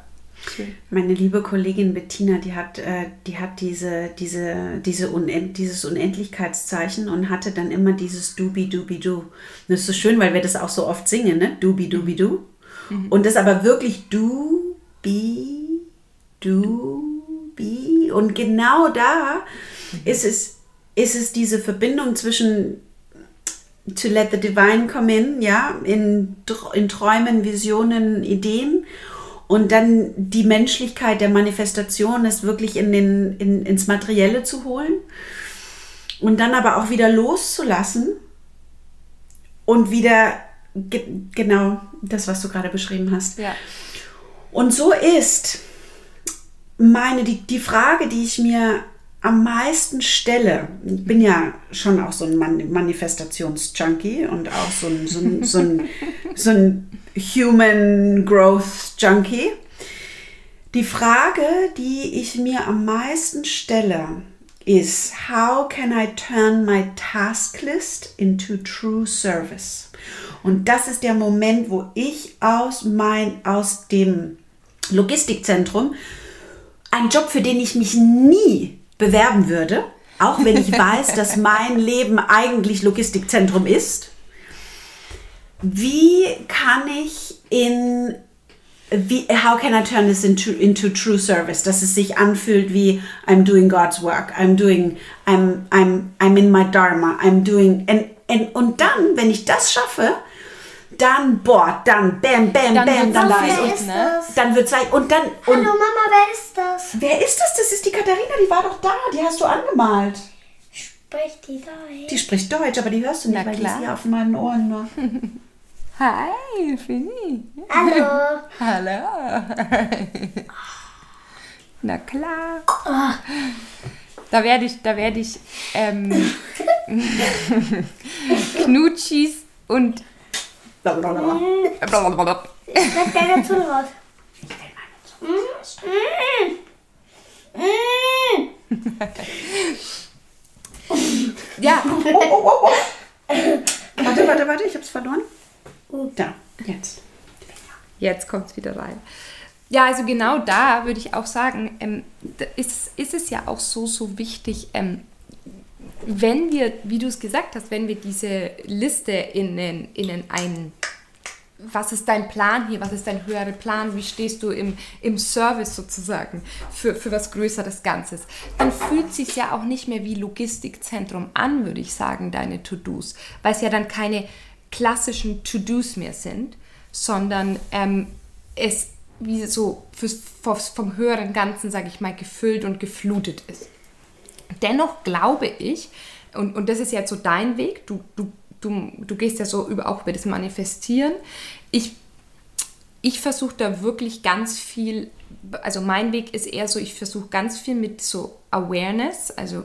Schön. Meine liebe Kollegin Bettina, die hat, äh, die hat diese, diese, diese Unend, dieses Unendlichkeitszeichen und hatte dann immer dieses Dubi Dubi Du. Das ist so schön, weil wir das auch so oft singen, ne? Dubi Dubi Du. Mhm. Und das aber wirklich Du, Bi, Du, Bi. Und genau da mhm. ist es, ist es diese Verbindung zwischen to let the divine come in, ja, in, in Träumen, Visionen, Ideen und dann die Menschlichkeit der Manifestation ist wirklich in den, in, ins Materielle zu holen und dann aber auch wieder loszulassen und wieder ge genau das, was du gerade beschrieben hast. Ja. Und so ist meine, die, die Frage, die ich mir am meisten stelle, ich bin ja schon auch so ein Manifestations-Junkie und auch so ein, so ein, so ein, so ein Human Growth Junkie. Die Frage, die ich mir am meisten stelle, ist, how can I turn my task list into true service? Und das ist der Moment, wo ich aus, mein, aus dem Logistikzentrum einen Job, für den ich mich nie bewerben würde, auch wenn ich weiß, dass mein Leben eigentlich Logistikzentrum ist. Wie kann ich in wie, how can I turn this into, into true service, dass es sich anfühlt wie I'm doing God's work, I'm doing, I'm, I'm, I'm in my Dharma, I'm doing, and, and, und dann, wenn ich das schaffe, dann, boah, dann, bam, bam, dann bam, dann wer ist das? Dann wird es und dann. Und Hallo Mama, wer ist das? Wer ist das? Das ist die Katharina, die war doch da, die hast du angemalt. Spricht die Deutsch? Die spricht Deutsch, aber die hörst du nicht, Na weil klar. die ist hier auf meinen Ohren nur. Hi, Finny. Hallo. Hallo. Na klar. Da werde ich, da werde ich ähm, Knutschis und Blablabla. Blablabla. Lass deine Zunge raus. Ich will meine Zunge raus. ja. Oh, oh, oh, oh. warte, warte, warte, ich hab's verloren. Da, jetzt. Jetzt kommt es wieder rein. Ja, also genau da würde ich auch sagen, ähm, ist, ist es ja auch so, so wichtig, ähm, wenn wir, wie du es gesagt hast, wenn wir diese Liste in, in, in einen, was ist dein Plan hier, was ist dein höherer Plan, wie stehst du im, im Service sozusagen für, für was Größeres Ganzes, dann fühlt es sich ja auch nicht mehr wie Logistikzentrum an, würde ich sagen, deine To-Dos, weil es ja dann keine klassischen To-Dos mehr sind, sondern ähm, es wie so fürs, vom höheren Ganzen, sage ich mal, gefüllt und geflutet ist. Dennoch glaube ich, und, und das ist jetzt so dein Weg, du, du, du, du gehst ja so über, auch über das Manifestieren. Ich, ich versuche da wirklich ganz viel, also mein Weg ist eher so, ich versuche ganz viel mit so Awareness, also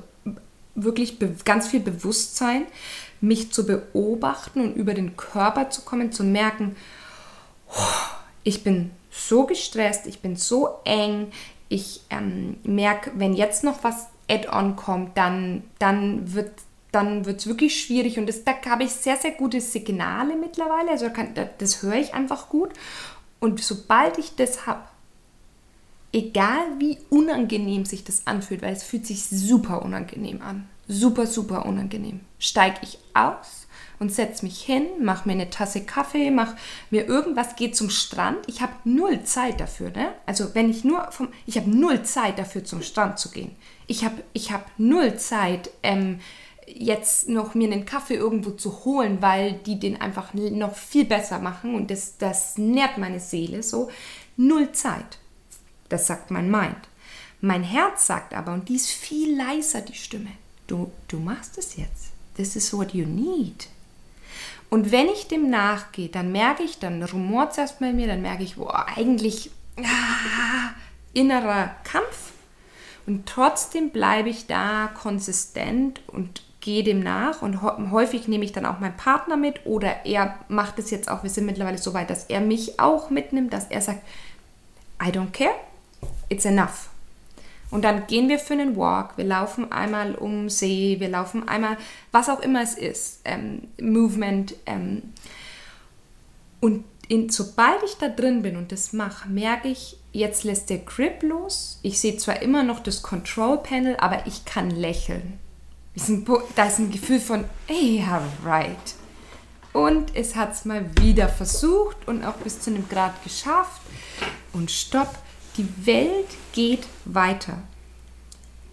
wirklich ganz viel Bewusstsein, mich zu beobachten und über den Körper zu kommen, zu merken, ich bin so gestresst, ich bin so eng, ich ähm, merke, wenn jetzt noch was Add-on kommt, dann, dann wird dann wird es wirklich schwierig und das, da habe ich sehr, sehr gute Signale mittlerweile, also kann, das höre ich einfach gut und sobald ich das habe, egal wie unangenehm sich das anfühlt, weil es fühlt sich super unangenehm an, super, super unangenehm, steige ich aus und setze mich hin, mache mir eine Tasse Kaffee, mache mir irgendwas, gehe zum Strand. Ich habe null Zeit dafür. Ne? Also wenn ich nur vom, ich habe null Zeit dafür zum Strand zu gehen. Ich habe ich hab null Zeit, ähm, jetzt noch mir einen Kaffee irgendwo zu holen, weil die den einfach noch viel besser machen und das, das nährt meine Seele so. Null Zeit. Das sagt mein Mind. Mein Herz sagt aber, und die ist viel leiser, die Stimme, du, du machst es jetzt. This is what you need. Und wenn ich dem nachgehe, dann merke ich, dann rumort es erstmal in mir, dann merke ich, boah, eigentlich ah, innerer Kampf. Und trotzdem bleibe ich da konsistent und gehe dem nach. Und häufig nehme ich dann auch meinen Partner mit oder er macht es jetzt auch. Wir sind mittlerweile so weit, dass er mich auch mitnimmt, dass er sagt, I don't care, it's enough. Und dann gehen wir für einen Walk, wir laufen einmal um See, wir laufen einmal, was auch immer es ist, ähm, Movement. Ähm, und in, sobald ich da drin bin und das mache, merke ich, jetzt lässt der Grip los. Ich sehe zwar immer noch das Control Panel, aber ich kann lächeln. Da ist ein Gefühl von, yeah, right. Und es hat es mal wieder versucht und auch bis zu einem Grad geschafft. Und stopp, die Welt geht weiter.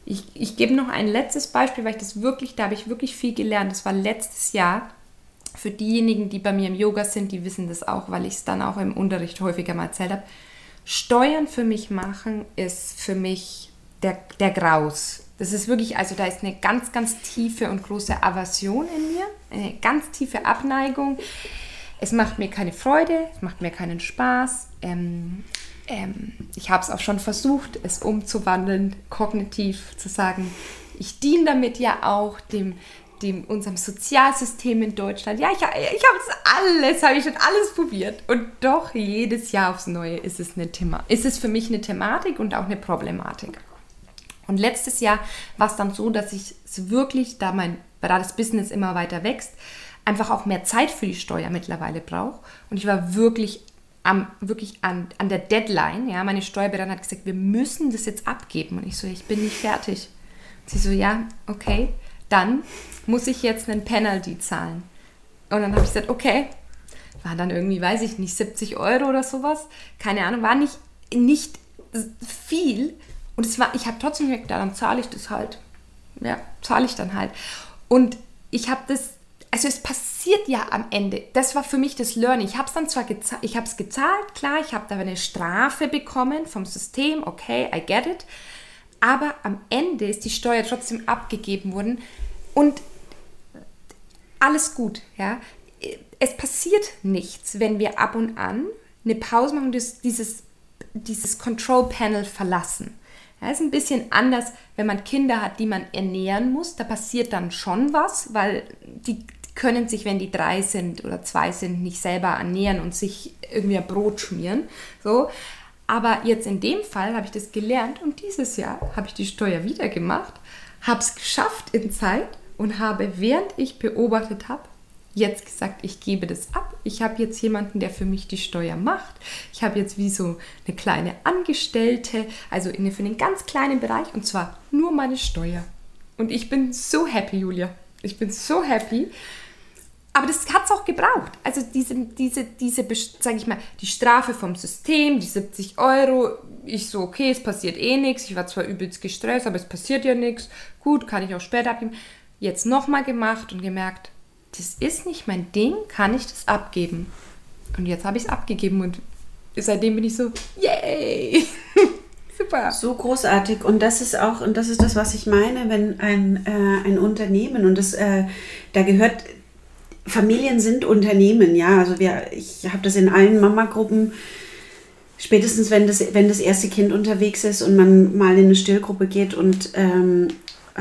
Ich, ich gebe noch ein letztes Beispiel, weil ich das wirklich, da habe ich wirklich viel gelernt. Das war letztes Jahr. Für diejenigen, die bei mir im Yoga sind, die wissen das auch, weil ich es dann auch im Unterricht häufiger mal erzählt habe. Steuern für mich machen ist für mich der, der Graus. Das ist wirklich, also da ist eine ganz, ganz tiefe und große Aversion in mir, eine ganz tiefe Abneigung. Es macht mir keine Freude, es macht mir keinen Spaß. Ähm, ähm, ich habe es auch schon versucht, es umzuwandeln, kognitiv zu sagen, ich diene damit ja auch dem, dem unserem Sozialsystem in Deutschland. Ja, ich, ich habe es alles, habe ich schon alles probiert. Und doch jedes Jahr aufs Neue ist es eine Thema, ist es für mich eine Thematik und auch eine Problematik. Und letztes Jahr war es dann so, dass ich es wirklich, da mein, da das Business immer weiter wächst, einfach auch mehr Zeit für die Steuer mittlerweile brauche. Und ich war wirklich am, wirklich an, an der Deadline, ja, meine Steuerberaterin hat gesagt, wir müssen das jetzt abgeben. Und ich so, ich bin nicht fertig. Sie so, ja, okay, dann muss ich jetzt einen Penalty zahlen. Und dann habe ich gesagt, okay, war dann irgendwie, weiß ich nicht, 70 Euro oder sowas. Keine Ahnung, war nicht, nicht viel. Und es war, ich habe trotzdem ja, dann zahle ich das halt. Ja, zahle ich dann halt. Und ich habe das also es passiert ja am Ende. Das war für mich das Learning. Ich habe es dann zwar gezahlt, ich habe es gezahlt, klar, ich habe da eine Strafe bekommen vom System, okay, I get it. Aber am Ende ist die Steuer trotzdem abgegeben worden und alles gut, ja. Es passiert nichts, wenn wir ab und an eine Pause machen und dieses, dieses Control Panel verlassen. Ja, ist ein bisschen anders, wenn man Kinder hat, die man ernähren muss. Da passiert dann schon was, weil die, können sich, wenn die drei sind oder zwei sind, nicht selber ernähren und sich irgendwie ein Brot schmieren. So. Aber jetzt in dem Fall habe ich das gelernt und dieses Jahr habe ich die Steuer wieder gemacht, habe es geschafft in Zeit und habe, während ich beobachtet habe, jetzt gesagt, ich gebe das ab. Ich habe jetzt jemanden, der für mich die Steuer macht. Ich habe jetzt wie so eine kleine Angestellte, also in, für einen ganz kleinen Bereich und zwar nur meine Steuer. Und ich bin so happy, Julia. Ich bin so happy. Aber das hat es auch gebraucht. Also diese, diese, diese, sage ich mal, die Strafe vom System, die 70 Euro, ich so, okay, es passiert eh nichts. Ich war zwar übelst gestresst, aber es passiert ja nichts. Gut, kann ich auch später abgeben. Jetzt nochmal gemacht und gemerkt, das ist nicht mein Ding, kann ich das abgeben? Und jetzt habe ich es abgegeben und seitdem bin ich so, yay! Super. So großartig. Und das ist auch, und das ist das, was ich meine, wenn ein, äh, ein Unternehmen, und das, äh, da gehört Familien sind Unternehmen, ja. Also wir, ich habe das in allen Mama-Gruppen, spätestens wenn das, wenn das erste Kind unterwegs ist und man mal in eine Stillgruppe geht und, ähm, äh,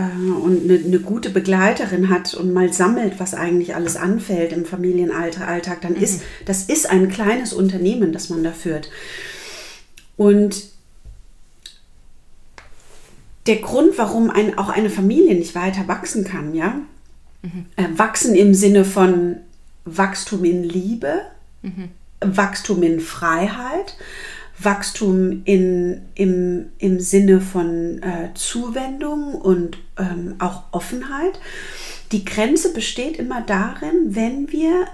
und eine, eine, gute Begleiterin hat und mal sammelt, was eigentlich alles anfällt im Familienalltag, dann mhm. ist das ist ein kleines Unternehmen, das man da führt. Und der Grund, warum ein, auch eine Familie nicht weiter wachsen kann, ja, Mhm. Äh, wachsen im Sinne von Wachstum in Liebe, mhm. Wachstum in Freiheit, Wachstum in, im, im Sinne von äh, Zuwendung und ähm, auch Offenheit. Die Grenze besteht immer darin, wenn wir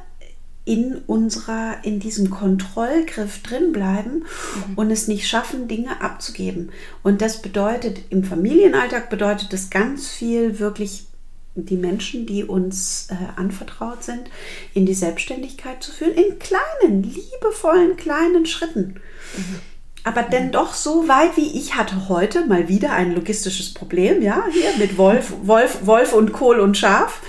in unserer, in diesem Kontrollgriff drin bleiben mhm. und es nicht schaffen, Dinge abzugeben. Und das bedeutet, im Familienalltag bedeutet das ganz viel wirklich die Menschen, die uns äh, anvertraut sind, in die Selbstständigkeit zu führen, in kleinen, liebevollen, kleinen Schritten. Aber denn doch so weit wie ich hatte heute mal wieder ein logistisches Problem, ja, hier mit Wolf, Wolf, Wolf und Kohl und Schaf.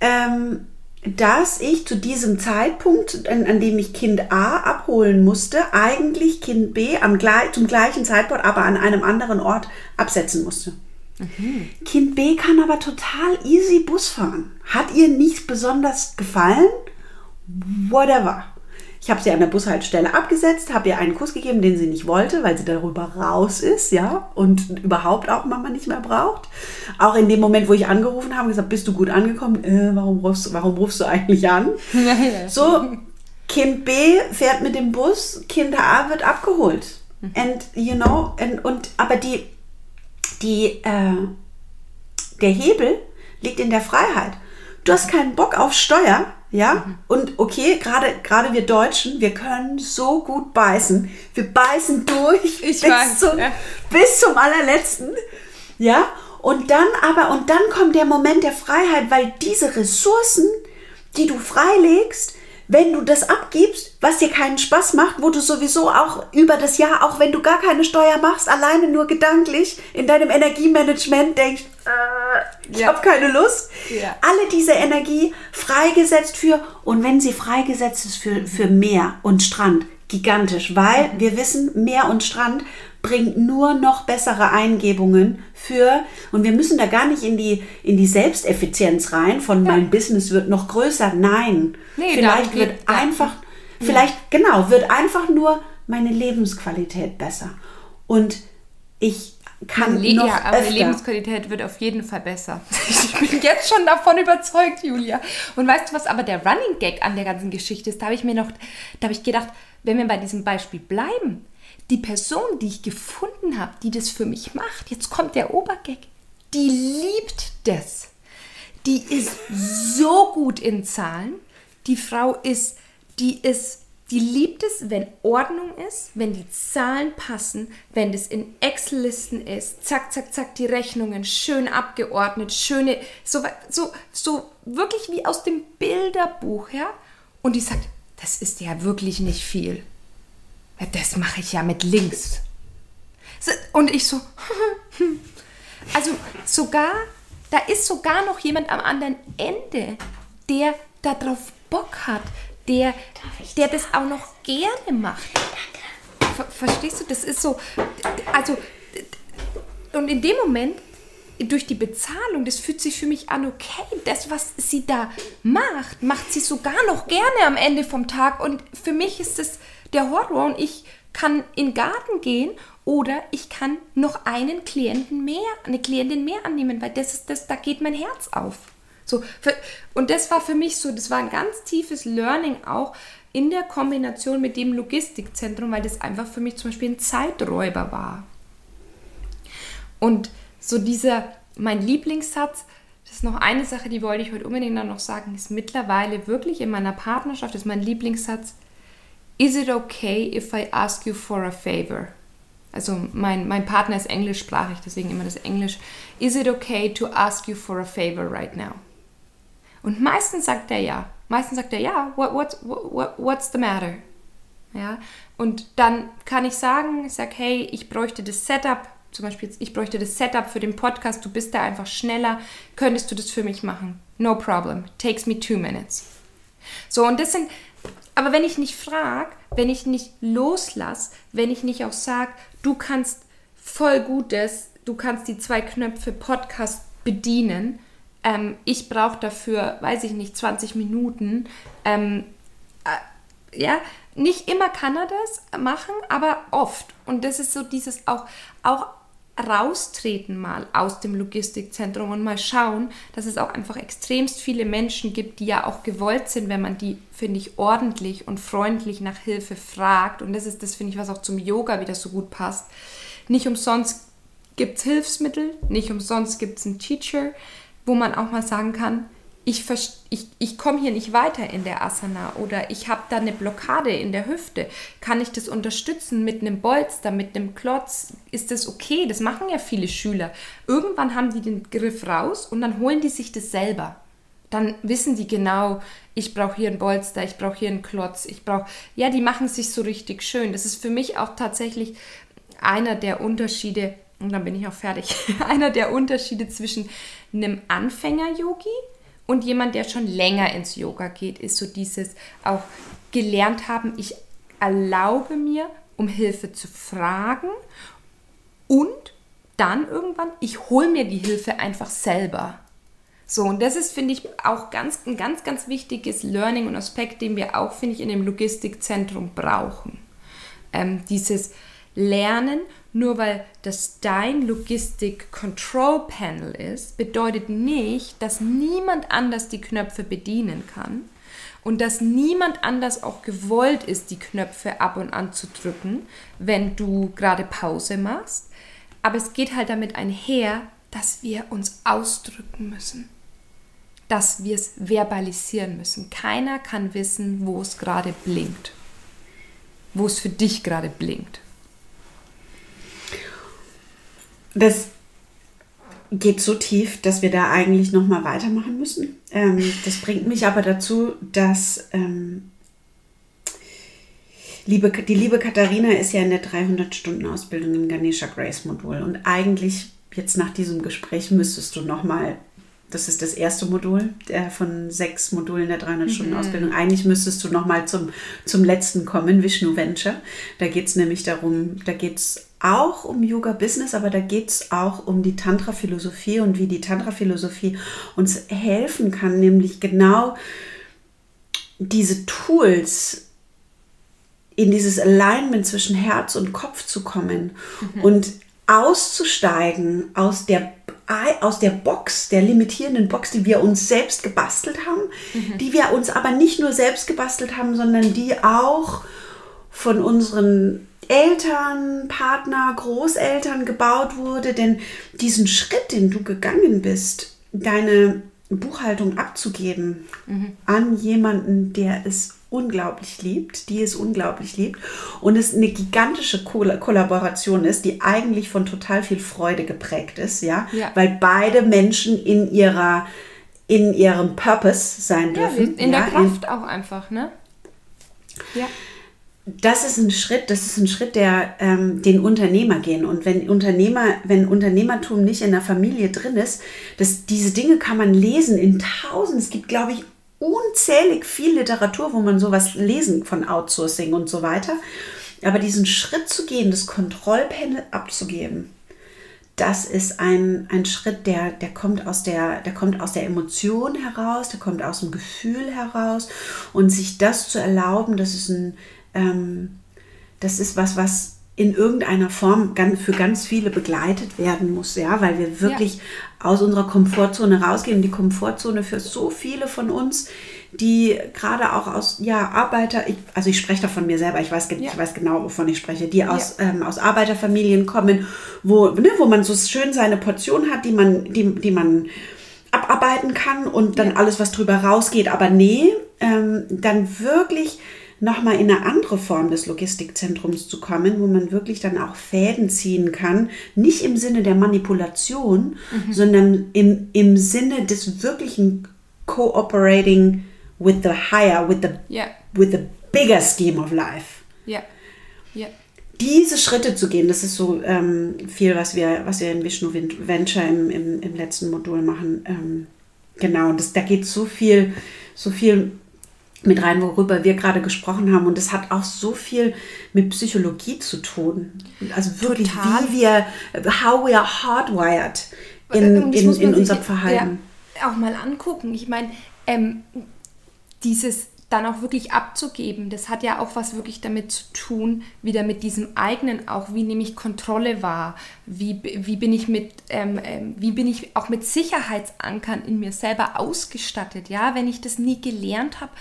Ähm, dass ich zu diesem Zeitpunkt, an, an dem ich Kind A abholen musste, eigentlich Kind B am, zum gleichen Zeitpunkt, aber an einem anderen Ort absetzen musste. Mhm. Kind B kann aber total easy Bus fahren. Hat ihr nicht besonders gefallen? Whatever. Ich habe sie an der Bushaltestelle abgesetzt, habe ihr einen Kuss gegeben, den sie nicht wollte, weil sie darüber raus ist, ja, und überhaupt auch Mama nicht mehr braucht. Auch in dem Moment, wo ich angerufen habe, gesagt, bist du gut angekommen? Äh, warum, rufst, warum rufst du eigentlich an? So, Kind B fährt mit dem Bus, Kind A wird abgeholt. And, you know, and, und, aber die, die, äh, der Hebel liegt in der Freiheit. Du hast keinen Bock auf Steuer, ja, mhm. und okay, gerade gerade wir Deutschen, wir können so gut beißen. Wir beißen durch bis, weiß, zum, ja. bis zum allerletzten. Ja, und dann aber, und dann kommt der Moment der Freiheit, weil diese Ressourcen, die du freilegst, wenn du das abgibst, was dir keinen Spaß macht, wo du sowieso auch über das Jahr, auch wenn du gar keine Steuer machst, alleine nur gedanklich in deinem Energiemanagement denkst, äh, ich ja. habe keine Lust. Ja. Alle diese Energie freigesetzt für, und wenn sie freigesetzt ist für, für Meer und Strand, gigantisch, weil mhm. wir wissen, Meer und Strand bringt nur noch bessere Eingebungen für, und wir müssen da gar nicht in die, in die Selbsteffizienz rein, von ja. mein Business wird noch größer. Nein. Nee, vielleicht wird einfach, ja. vielleicht, genau, wird einfach nur meine Lebensqualität besser. Und ich kann Le noch ja, aber öfter. die Lebensqualität wird auf jeden Fall besser. Ich bin jetzt schon davon überzeugt, Julia. Und weißt du, was aber der Running Gag an der ganzen Geschichte ist? Da habe ich mir noch, da habe ich gedacht, wenn wir bei diesem Beispiel bleiben, die Person, die ich gefunden habe, die das für mich macht, jetzt kommt der Obergag, die liebt das. Die ist so gut in Zahlen. Die Frau ist, die ist, die liebt es, wenn Ordnung ist, wenn die Zahlen passen, wenn das in Excel-Listen ist. Zack, zack, zack, die Rechnungen schön abgeordnet, schöne, so, so, so wirklich wie aus dem Bilderbuch, ja. Und die sagt, das ist ja wirklich nicht viel das mache ich ja mit links. Und ich so, also sogar, da ist sogar noch jemand am anderen Ende, der darauf Bock hat, der, der das auch noch gerne macht. Ver verstehst du? Das ist so, also, und in dem Moment, durch die Bezahlung, das fühlt sich für mich an, okay, das, was sie da macht, macht sie sogar noch gerne am Ende vom Tag. Und für mich ist das der Horror und ich kann in den Garten gehen oder ich kann noch einen Klienten mehr, eine Klientin mehr annehmen, weil das ist das, da geht mein Herz auf. So, für, und das war für mich so, das war ein ganz tiefes Learning auch in der Kombination mit dem Logistikzentrum, weil das einfach für mich zum Beispiel ein Zeiträuber war. Und so dieser, mein Lieblingssatz, das ist noch eine Sache, die wollte ich heute unbedingt noch sagen, ist mittlerweile wirklich in meiner Partnerschaft, ist mein Lieblingssatz, Is it okay if I ask you for a favor? Also mein, mein Partner ist englischsprachig, deswegen immer das Englisch. Is it okay to ask you for a favor right now? Und meistens sagt er ja. Meistens sagt er ja. What, what, what, what's the matter? Ja. Und dann kann ich sagen, ich sage, hey, ich bräuchte das Setup. Zum Beispiel, ich bräuchte das Setup für den Podcast. Du bist da einfach schneller. Könntest du das für mich machen? No problem. Takes me two minutes. So, und das sind aber wenn ich nicht frage, wenn ich nicht loslasse, wenn ich nicht auch sage, du kannst voll gut das, du kannst die zwei Knöpfe Podcast bedienen, ähm, ich brauche dafür, weiß ich nicht, 20 Minuten, ähm, äh, ja, nicht immer kann er das machen, aber oft. Und das ist so dieses auch, auch raustreten mal aus dem Logistikzentrum und mal schauen, dass es auch einfach extremst viele Menschen gibt, die ja auch gewollt sind, wenn man die, finde ich, ordentlich und freundlich nach Hilfe fragt. Und das ist das, finde ich, was auch zum Yoga wieder so gut passt. Nicht umsonst gibt es Hilfsmittel, nicht umsonst gibt es einen Teacher, wo man auch mal sagen kann, ich, ich, ich komme hier nicht weiter in der Asana oder ich habe da eine Blockade in der Hüfte. Kann ich das unterstützen mit einem Bolster, mit einem Klotz? Ist das okay? Das machen ja viele Schüler. Irgendwann haben die den Griff raus und dann holen die sich das selber. Dann wissen die genau, ich brauche hier einen Bolster, ich brauche hier einen Klotz, ich brauche. Ja, die machen sich so richtig schön. Das ist für mich auch tatsächlich einer der Unterschiede, und dann bin ich auch fertig, einer der Unterschiede zwischen einem Anfänger-Yogi Und jemand, der schon länger ins Yoga geht, ist so dieses auch gelernt haben, ich erlaube mir, um Hilfe zu fragen und dann irgendwann, ich hole mir die Hilfe einfach selber. So, und das ist, finde ich, auch ganz, ein ganz, ganz wichtiges Learning und Aspekt, den wir auch, finde ich, in dem Logistikzentrum brauchen. Ähm, dieses Lernen, nur weil das dein Logistik Control Panel ist, bedeutet nicht, dass niemand anders die Knöpfe bedienen kann und dass niemand anders auch gewollt ist, die Knöpfe ab und an zu drücken, wenn du gerade Pause machst. Aber es geht halt damit einher, dass wir uns ausdrücken müssen, dass wir es verbalisieren müssen. Keiner kann wissen, wo es gerade blinkt, wo es für dich gerade blinkt. Das geht so tief, dass wir da eigentlich noch mal weitermachen müssen. Ähm, das bringt mich aber dazu, dass ähm, liebe, die liebe Katharina ist ja in der 300-Stunden-Ausbildung im Ganesha Grace-Modul und eigentlich jetzt nach diesem Gespräch müsstest du noch mal das ist das erste Modul der von sechs Modulen der 300-Stunden-Ausbildung. Mhm. Eigentlich müsstest du noch mal zum, zum letzten kommen, Vishnu Venture. Da geht es nämlich darum, da geht es auch um Yoga Business, aber da geht es auch um die Tantra-Philosophie und wie die Tantra-Philosophie uns helfen kann, nämlich genau diese Tools in dieses Alignment zwischen Herz und Kopf zu kommen mhm. und auszusteigen aus der, aus der Box, der limitierenden Box, die wir uns selbst gebastelt haben, mhm. die wir uns aber nicht nur selbst gebastelt haben, sondern die auch von unseren Eltern, Partner, Großeltern gebaut wurde. Denn diesen Schritt, den du gegangen bist, deine Buchhaltung abzugeben mhm. an jemanden, der es unglaublich liebt, die es unglaublich liebt und es eine gigantische Ko Kollaboration ist, die eigentlich von total viel Freude geprägt ist, ja, ja. weil beide Menschen in ihrer in ihrem Purpose sein dürfen, ja, in der Kraft in, auch einfach, ne? Ja das ist ein Schritt, das ist ein Schritt, der ähm, den Unternehmer gehen. Und wenn Unternehmer, wenn Unternehmertum nicht in der Familie drin ist, das, diese Dinge kann man lesen in tausend. Es gibt, glaube ich, unzählig viel Literatur, wo man sowas lesen von Outsourcing und so weiter. Aber diesen Schritt zu gehen, das Kontrollpanel abzugeben, das ist ein, ein Schritt, der, der, kommt aus der, der kommt aus der Emotion heraus, der kommt aus dem Gefühl heraus. Und sich das zu erlauben, das ist ein, ähm, das ist was, was in irgendeiner Form für ganz viele begleitet werden muss, ja, weil wir wirklich ja. aus unserer Komfortzone rausgehen. Die Komfortzone für so viele von uns, die gerade auch aus ja, Arbeiter, ich, also ich spreche da von mir selber, ich weiß, ja. ich weiß genau, wovon ich spreche, die aus, ja. ähm, aus Arbeiterfamilien kommen, wo, ne, wo man so schön seine Portion hat, die man, die, die man abarbeiten kann und dann alles, was drüber rausgeht. Aber nee, ähm, dann wirklich nochmal in eine andere Form des Logistikzentrums zu kommen, wo man wirklich dann auch Fäden ziehen kann, nicht im Sinne der Manipulation, mhm. sondern im, im Sinne des wirklichen Cooperating with the higher, with the, yeah. with the bigger scheme of life. Ja. Yeah. Diese Schritte zu gehen, das ist so ähm, viel, was wir, was wir in Vishnu Venture im, im, im letzten Modul machen. Ähm, genau, das, da geht so viel, so viel mit rein, worüber wir gerade gesprochen haben. Und es hat auch so viel mit Psychologie zu tun. Also wirklich, Total. wie wir, how we are hardwired in, in, in unserem Verhalten. Ja, auch mal angucken. Ich meine, ähm, dieses dann auch wirklich abzugeben, das hat ja auch was wirklich damit zu tun, wieder mit diesem eigenen auch, wie nehme ich Kontrolle wahr, wie, wie bin ich mit, ähm, ähm, wie bin ich auch mit Sicherheitsankern in mir selber ausgestattet, ja, wenn ich das nie gelernt habe,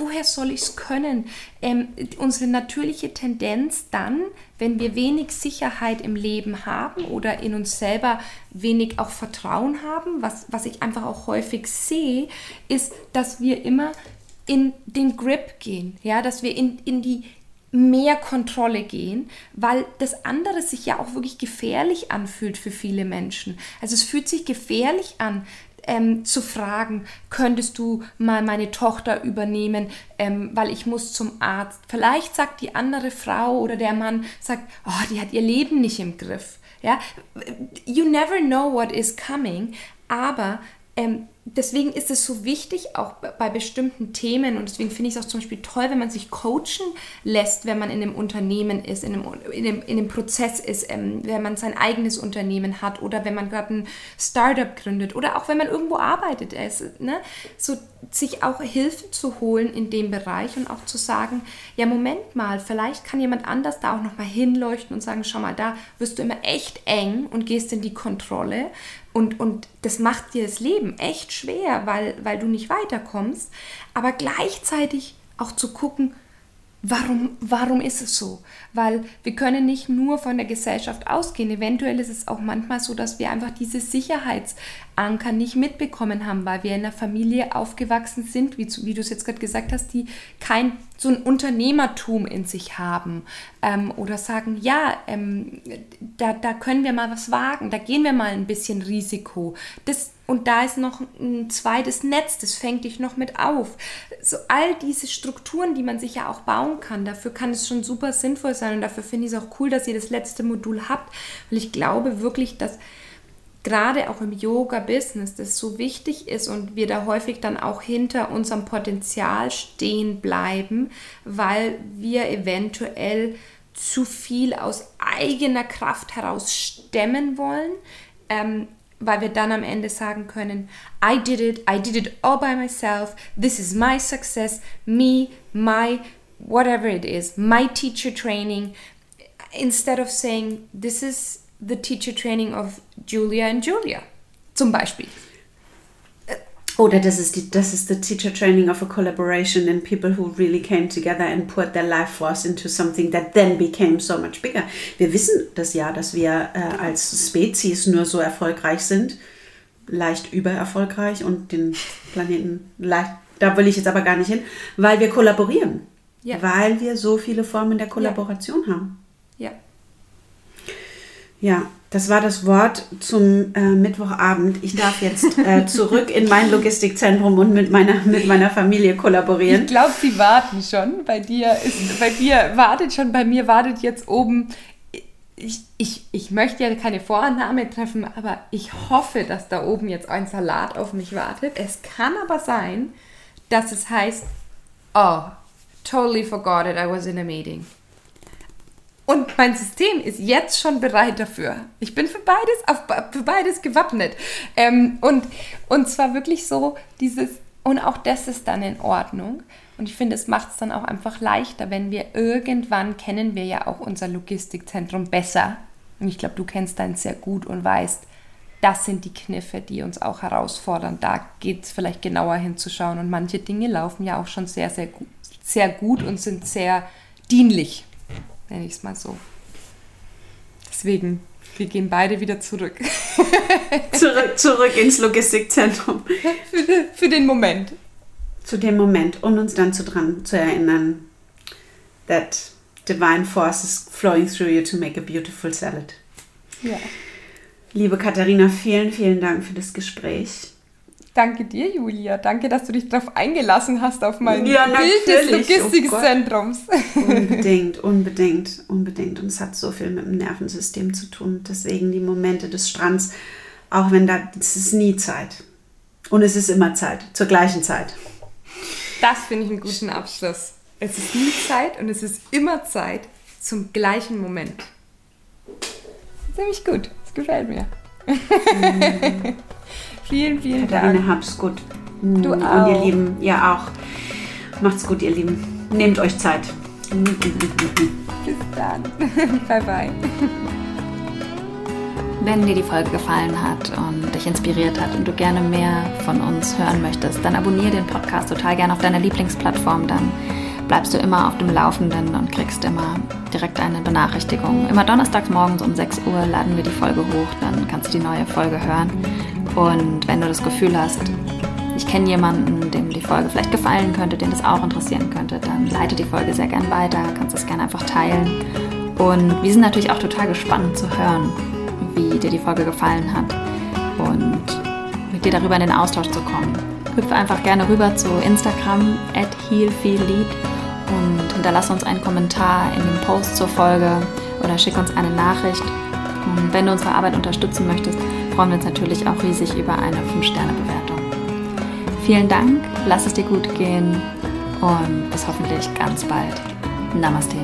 woher soll ich es können? Ähm, unsere natürliche Tendenz dann, wenn wir wenig Sicherheit im Leben haben oder in uns selber wenig auch Vertrauen haben, was, was ich einfach auch häufig sehe, ist, dass wir immer in den Grip gehen, ja, dass wir in, in die mehr Kontrolle gehen, weil das andere sich ja auch wirklich gefährlich anfühlt für viele Menschen. Also es fühlt sich gefährlich an, ähm, zu fragen, könntest du mal meine Tochter übernehmen, ähm, weil ich muss zum Arzt. Vielleicht sagt die andere Frau oder der Mann, sagt, oh, die hat ihr Leben nicht im Griff. Ja? You never know what is coming, aber ähm, deswegen ist es so wichtig, auch bei bestimmten Themen, und deswegen finde ich es auch zum Beispiel toll, wenn man sich coachen lässt, wenn man in einem Unternehmen ist, in einem, in einem, in einem Prozess ist, ähm, wenn man sein eigenes Unternehmen hat oder wenn man gerade ein Startup gründet oder auch wenn man irgendwo arbeitet. Ist, ne? So sich auch Hilfe zu holen in dem Bereich und auch zu sagen, ja, Moment mal, vielleicht kann jemand anders da auch nochmal hinleuchten und sagen, schau mal, da wirst du immer echt eng und gehst in die Kontrolle und, und das macht dir das Leben echt schwer, weil, weil du nicht weiterkommst. Aber gleichzeitig auch zu gucken, Warum, warum ist es so? Weil wir können nicht nur von der Gesellschaft ausgehen. Eventuell ist es auch manchmal so, dass wir einfach diese Sicherheitsanker nicht mitbekommen haben, weil wir in einer Familie aufgewachsen sind, wie, wie du es jetzt gerade gesagt hast, die kein so ein Unternehmertum in sich haben ähm, oder sagen, ja, ähm, da, da können wir mal was wagen, da gehen wir mal ein bisschen Risiko. Das und da ist noch ein zweites Netz, das fängt dich noch mit auf. So all diese Strukturen, die man sich ja auch bauen kann, dafür kann es schon super sinnvoll sein und dafür finde ich es auch cool, dass ihr das letzte Modul habt, weil ich glaube wirklich, dass gerade auch im Yoga-Business das so wichtig ist und wir da häufig dann auch hinter unserem Potenzial stehen bleiben, weil wir eventuell zu viel aus eigener Kraft heraus stemmen wollen. Ähm, weil wir dann am Ende sagen können, I did it, I did it all by myself, this is my success, me, my, whatever it is, my teacher training, instead of saying, this is the teacher training of Julia and Julia, zum Beispiel. Oder das ist, die, das ist the teacher training of a collaboration and people who really came together and put their life force into something that then became so much bigger. Wir wissen das ja, dass wir äh, als Spezies nur so erfolgreich sind, leicht übererfolgreich und den Planeten leicht, da will ich jetzt aber gar nicht hin, weil wir kollaborieren. Ja. Weil wir so viele Formen der Kollaboration ja. haben. Ja. Ja, das war das Wort zum äh, Mittwochabend. Ich darf jetzt äh, zurück in mein Logistikzentrum und mit meiner, mit meiner Familie kollaborieren. Ich glaube, sie warten schon. Bei dir ist, bei dir wartet schon, bei mir wartet jetzt oben. Ich, ich, ich möchte ja keine Vorannahme treffen, aber ich hoffe, dass da oben jetzt ein Salat auf mich wartet. Es kann aber sein, dass es heißt, oh, totally forgot it, I was in a meeting. Und mein System ist jetzt schon bereit dafür. Ich bin für beides, auf, für beides gewappnet. Ähm, und, und zwar wirklich so dieses, und auch das ist dann in Ordnung. Und ich finde, es macht es dann auch einfach leichter, wenn wir irgendwann kennen wir ja auch unser Logistikzentrum besser. Und ich glaube, du kennst deins sehr gut und weißt, das sind die Kniffe, die uns auch herausfordern. Da geht es vielleicht genauer hinzuschauen. Und manche Dinge laufen ja auch schon sehr, sehr gut, sehr gut und sind sehr dienlich nenne ich es mal so. Deswegen, wir gehen beide wieder zurück. zurück, zurück ins Logistikzentrum. Für, für, den Moment. Zu dem Moment, um uns dann zu dran zu erinnern, that divine force is flowing through you to make a beautiful salad. Ja. Liebe Katharina, vielen, vielen Dank für das Gespräch. Danke dir, Julia. Danke, dass du dich darauf eingelassen hast, auf mein ja, Bild des Logistikzentrums. Oh unbedingt, unbedingt, unbedingt. Und es hat so viel mit dem Nervensystem zu tun. Deswegen die Momente des Strands, auch wenn da, es ist nie Zeit. Und es ist immer Zeit, zur gleichen Zeit. Das finde ich einen guten Abschluss. Es ist nie Zeit und es ist immer Zeit zum gleichen Moment. Ziemlich gut. Das gefällt mir. Mhm. Vielen, vielen Katharina, Dank. hab's gut. Du auch. Und ihr Lieben, ihr auch. Macht's gut, ihr Lieben. Nehmt euch Zeit. Bis dann. bye, bye. Wenn dir die Folge gefallen hat und dich inspiriert hat und du gerne mehr von uns hören möchtest, dann abonniere den Podcast total gerne auf deiner Lieblingsplattform. Dann bleibst du immer auf dem Laufenden und kriegst immer direkt eine Benachrichtigung. Immer donnerstags morgens um 6 Uhr laden wir die Folge hoch, dann kannst du die neue Folge hören. Und wenn du das Gefühl hast, ich kenne jemanden, dem die Folge vielleicht gefallen könnte, den das auch interessieren könnte, dann leite die Folge sehr gern weiter, kannst es gerne einfach teilen. Und wir sind natürlich auch total gespannt zu hören, wie dir die Folge gefallen hat und mit dir darüber in den Austausch zu kommen. Hüpfe einfach gerne rüber zu Instagram at healfeellead und hinterlasse uns einen Kommentar in dem Post zur Folge oder schick uns eine Nachricht. Und wenn du unsere Arbeit unterstützen möchtest, freuen wir uns natürlich auch riesig über eine 5-Sterne-Bewertung. Vielen Dank, lass es dir gut gehen und bis hoffentlich ganz bald. Namaste.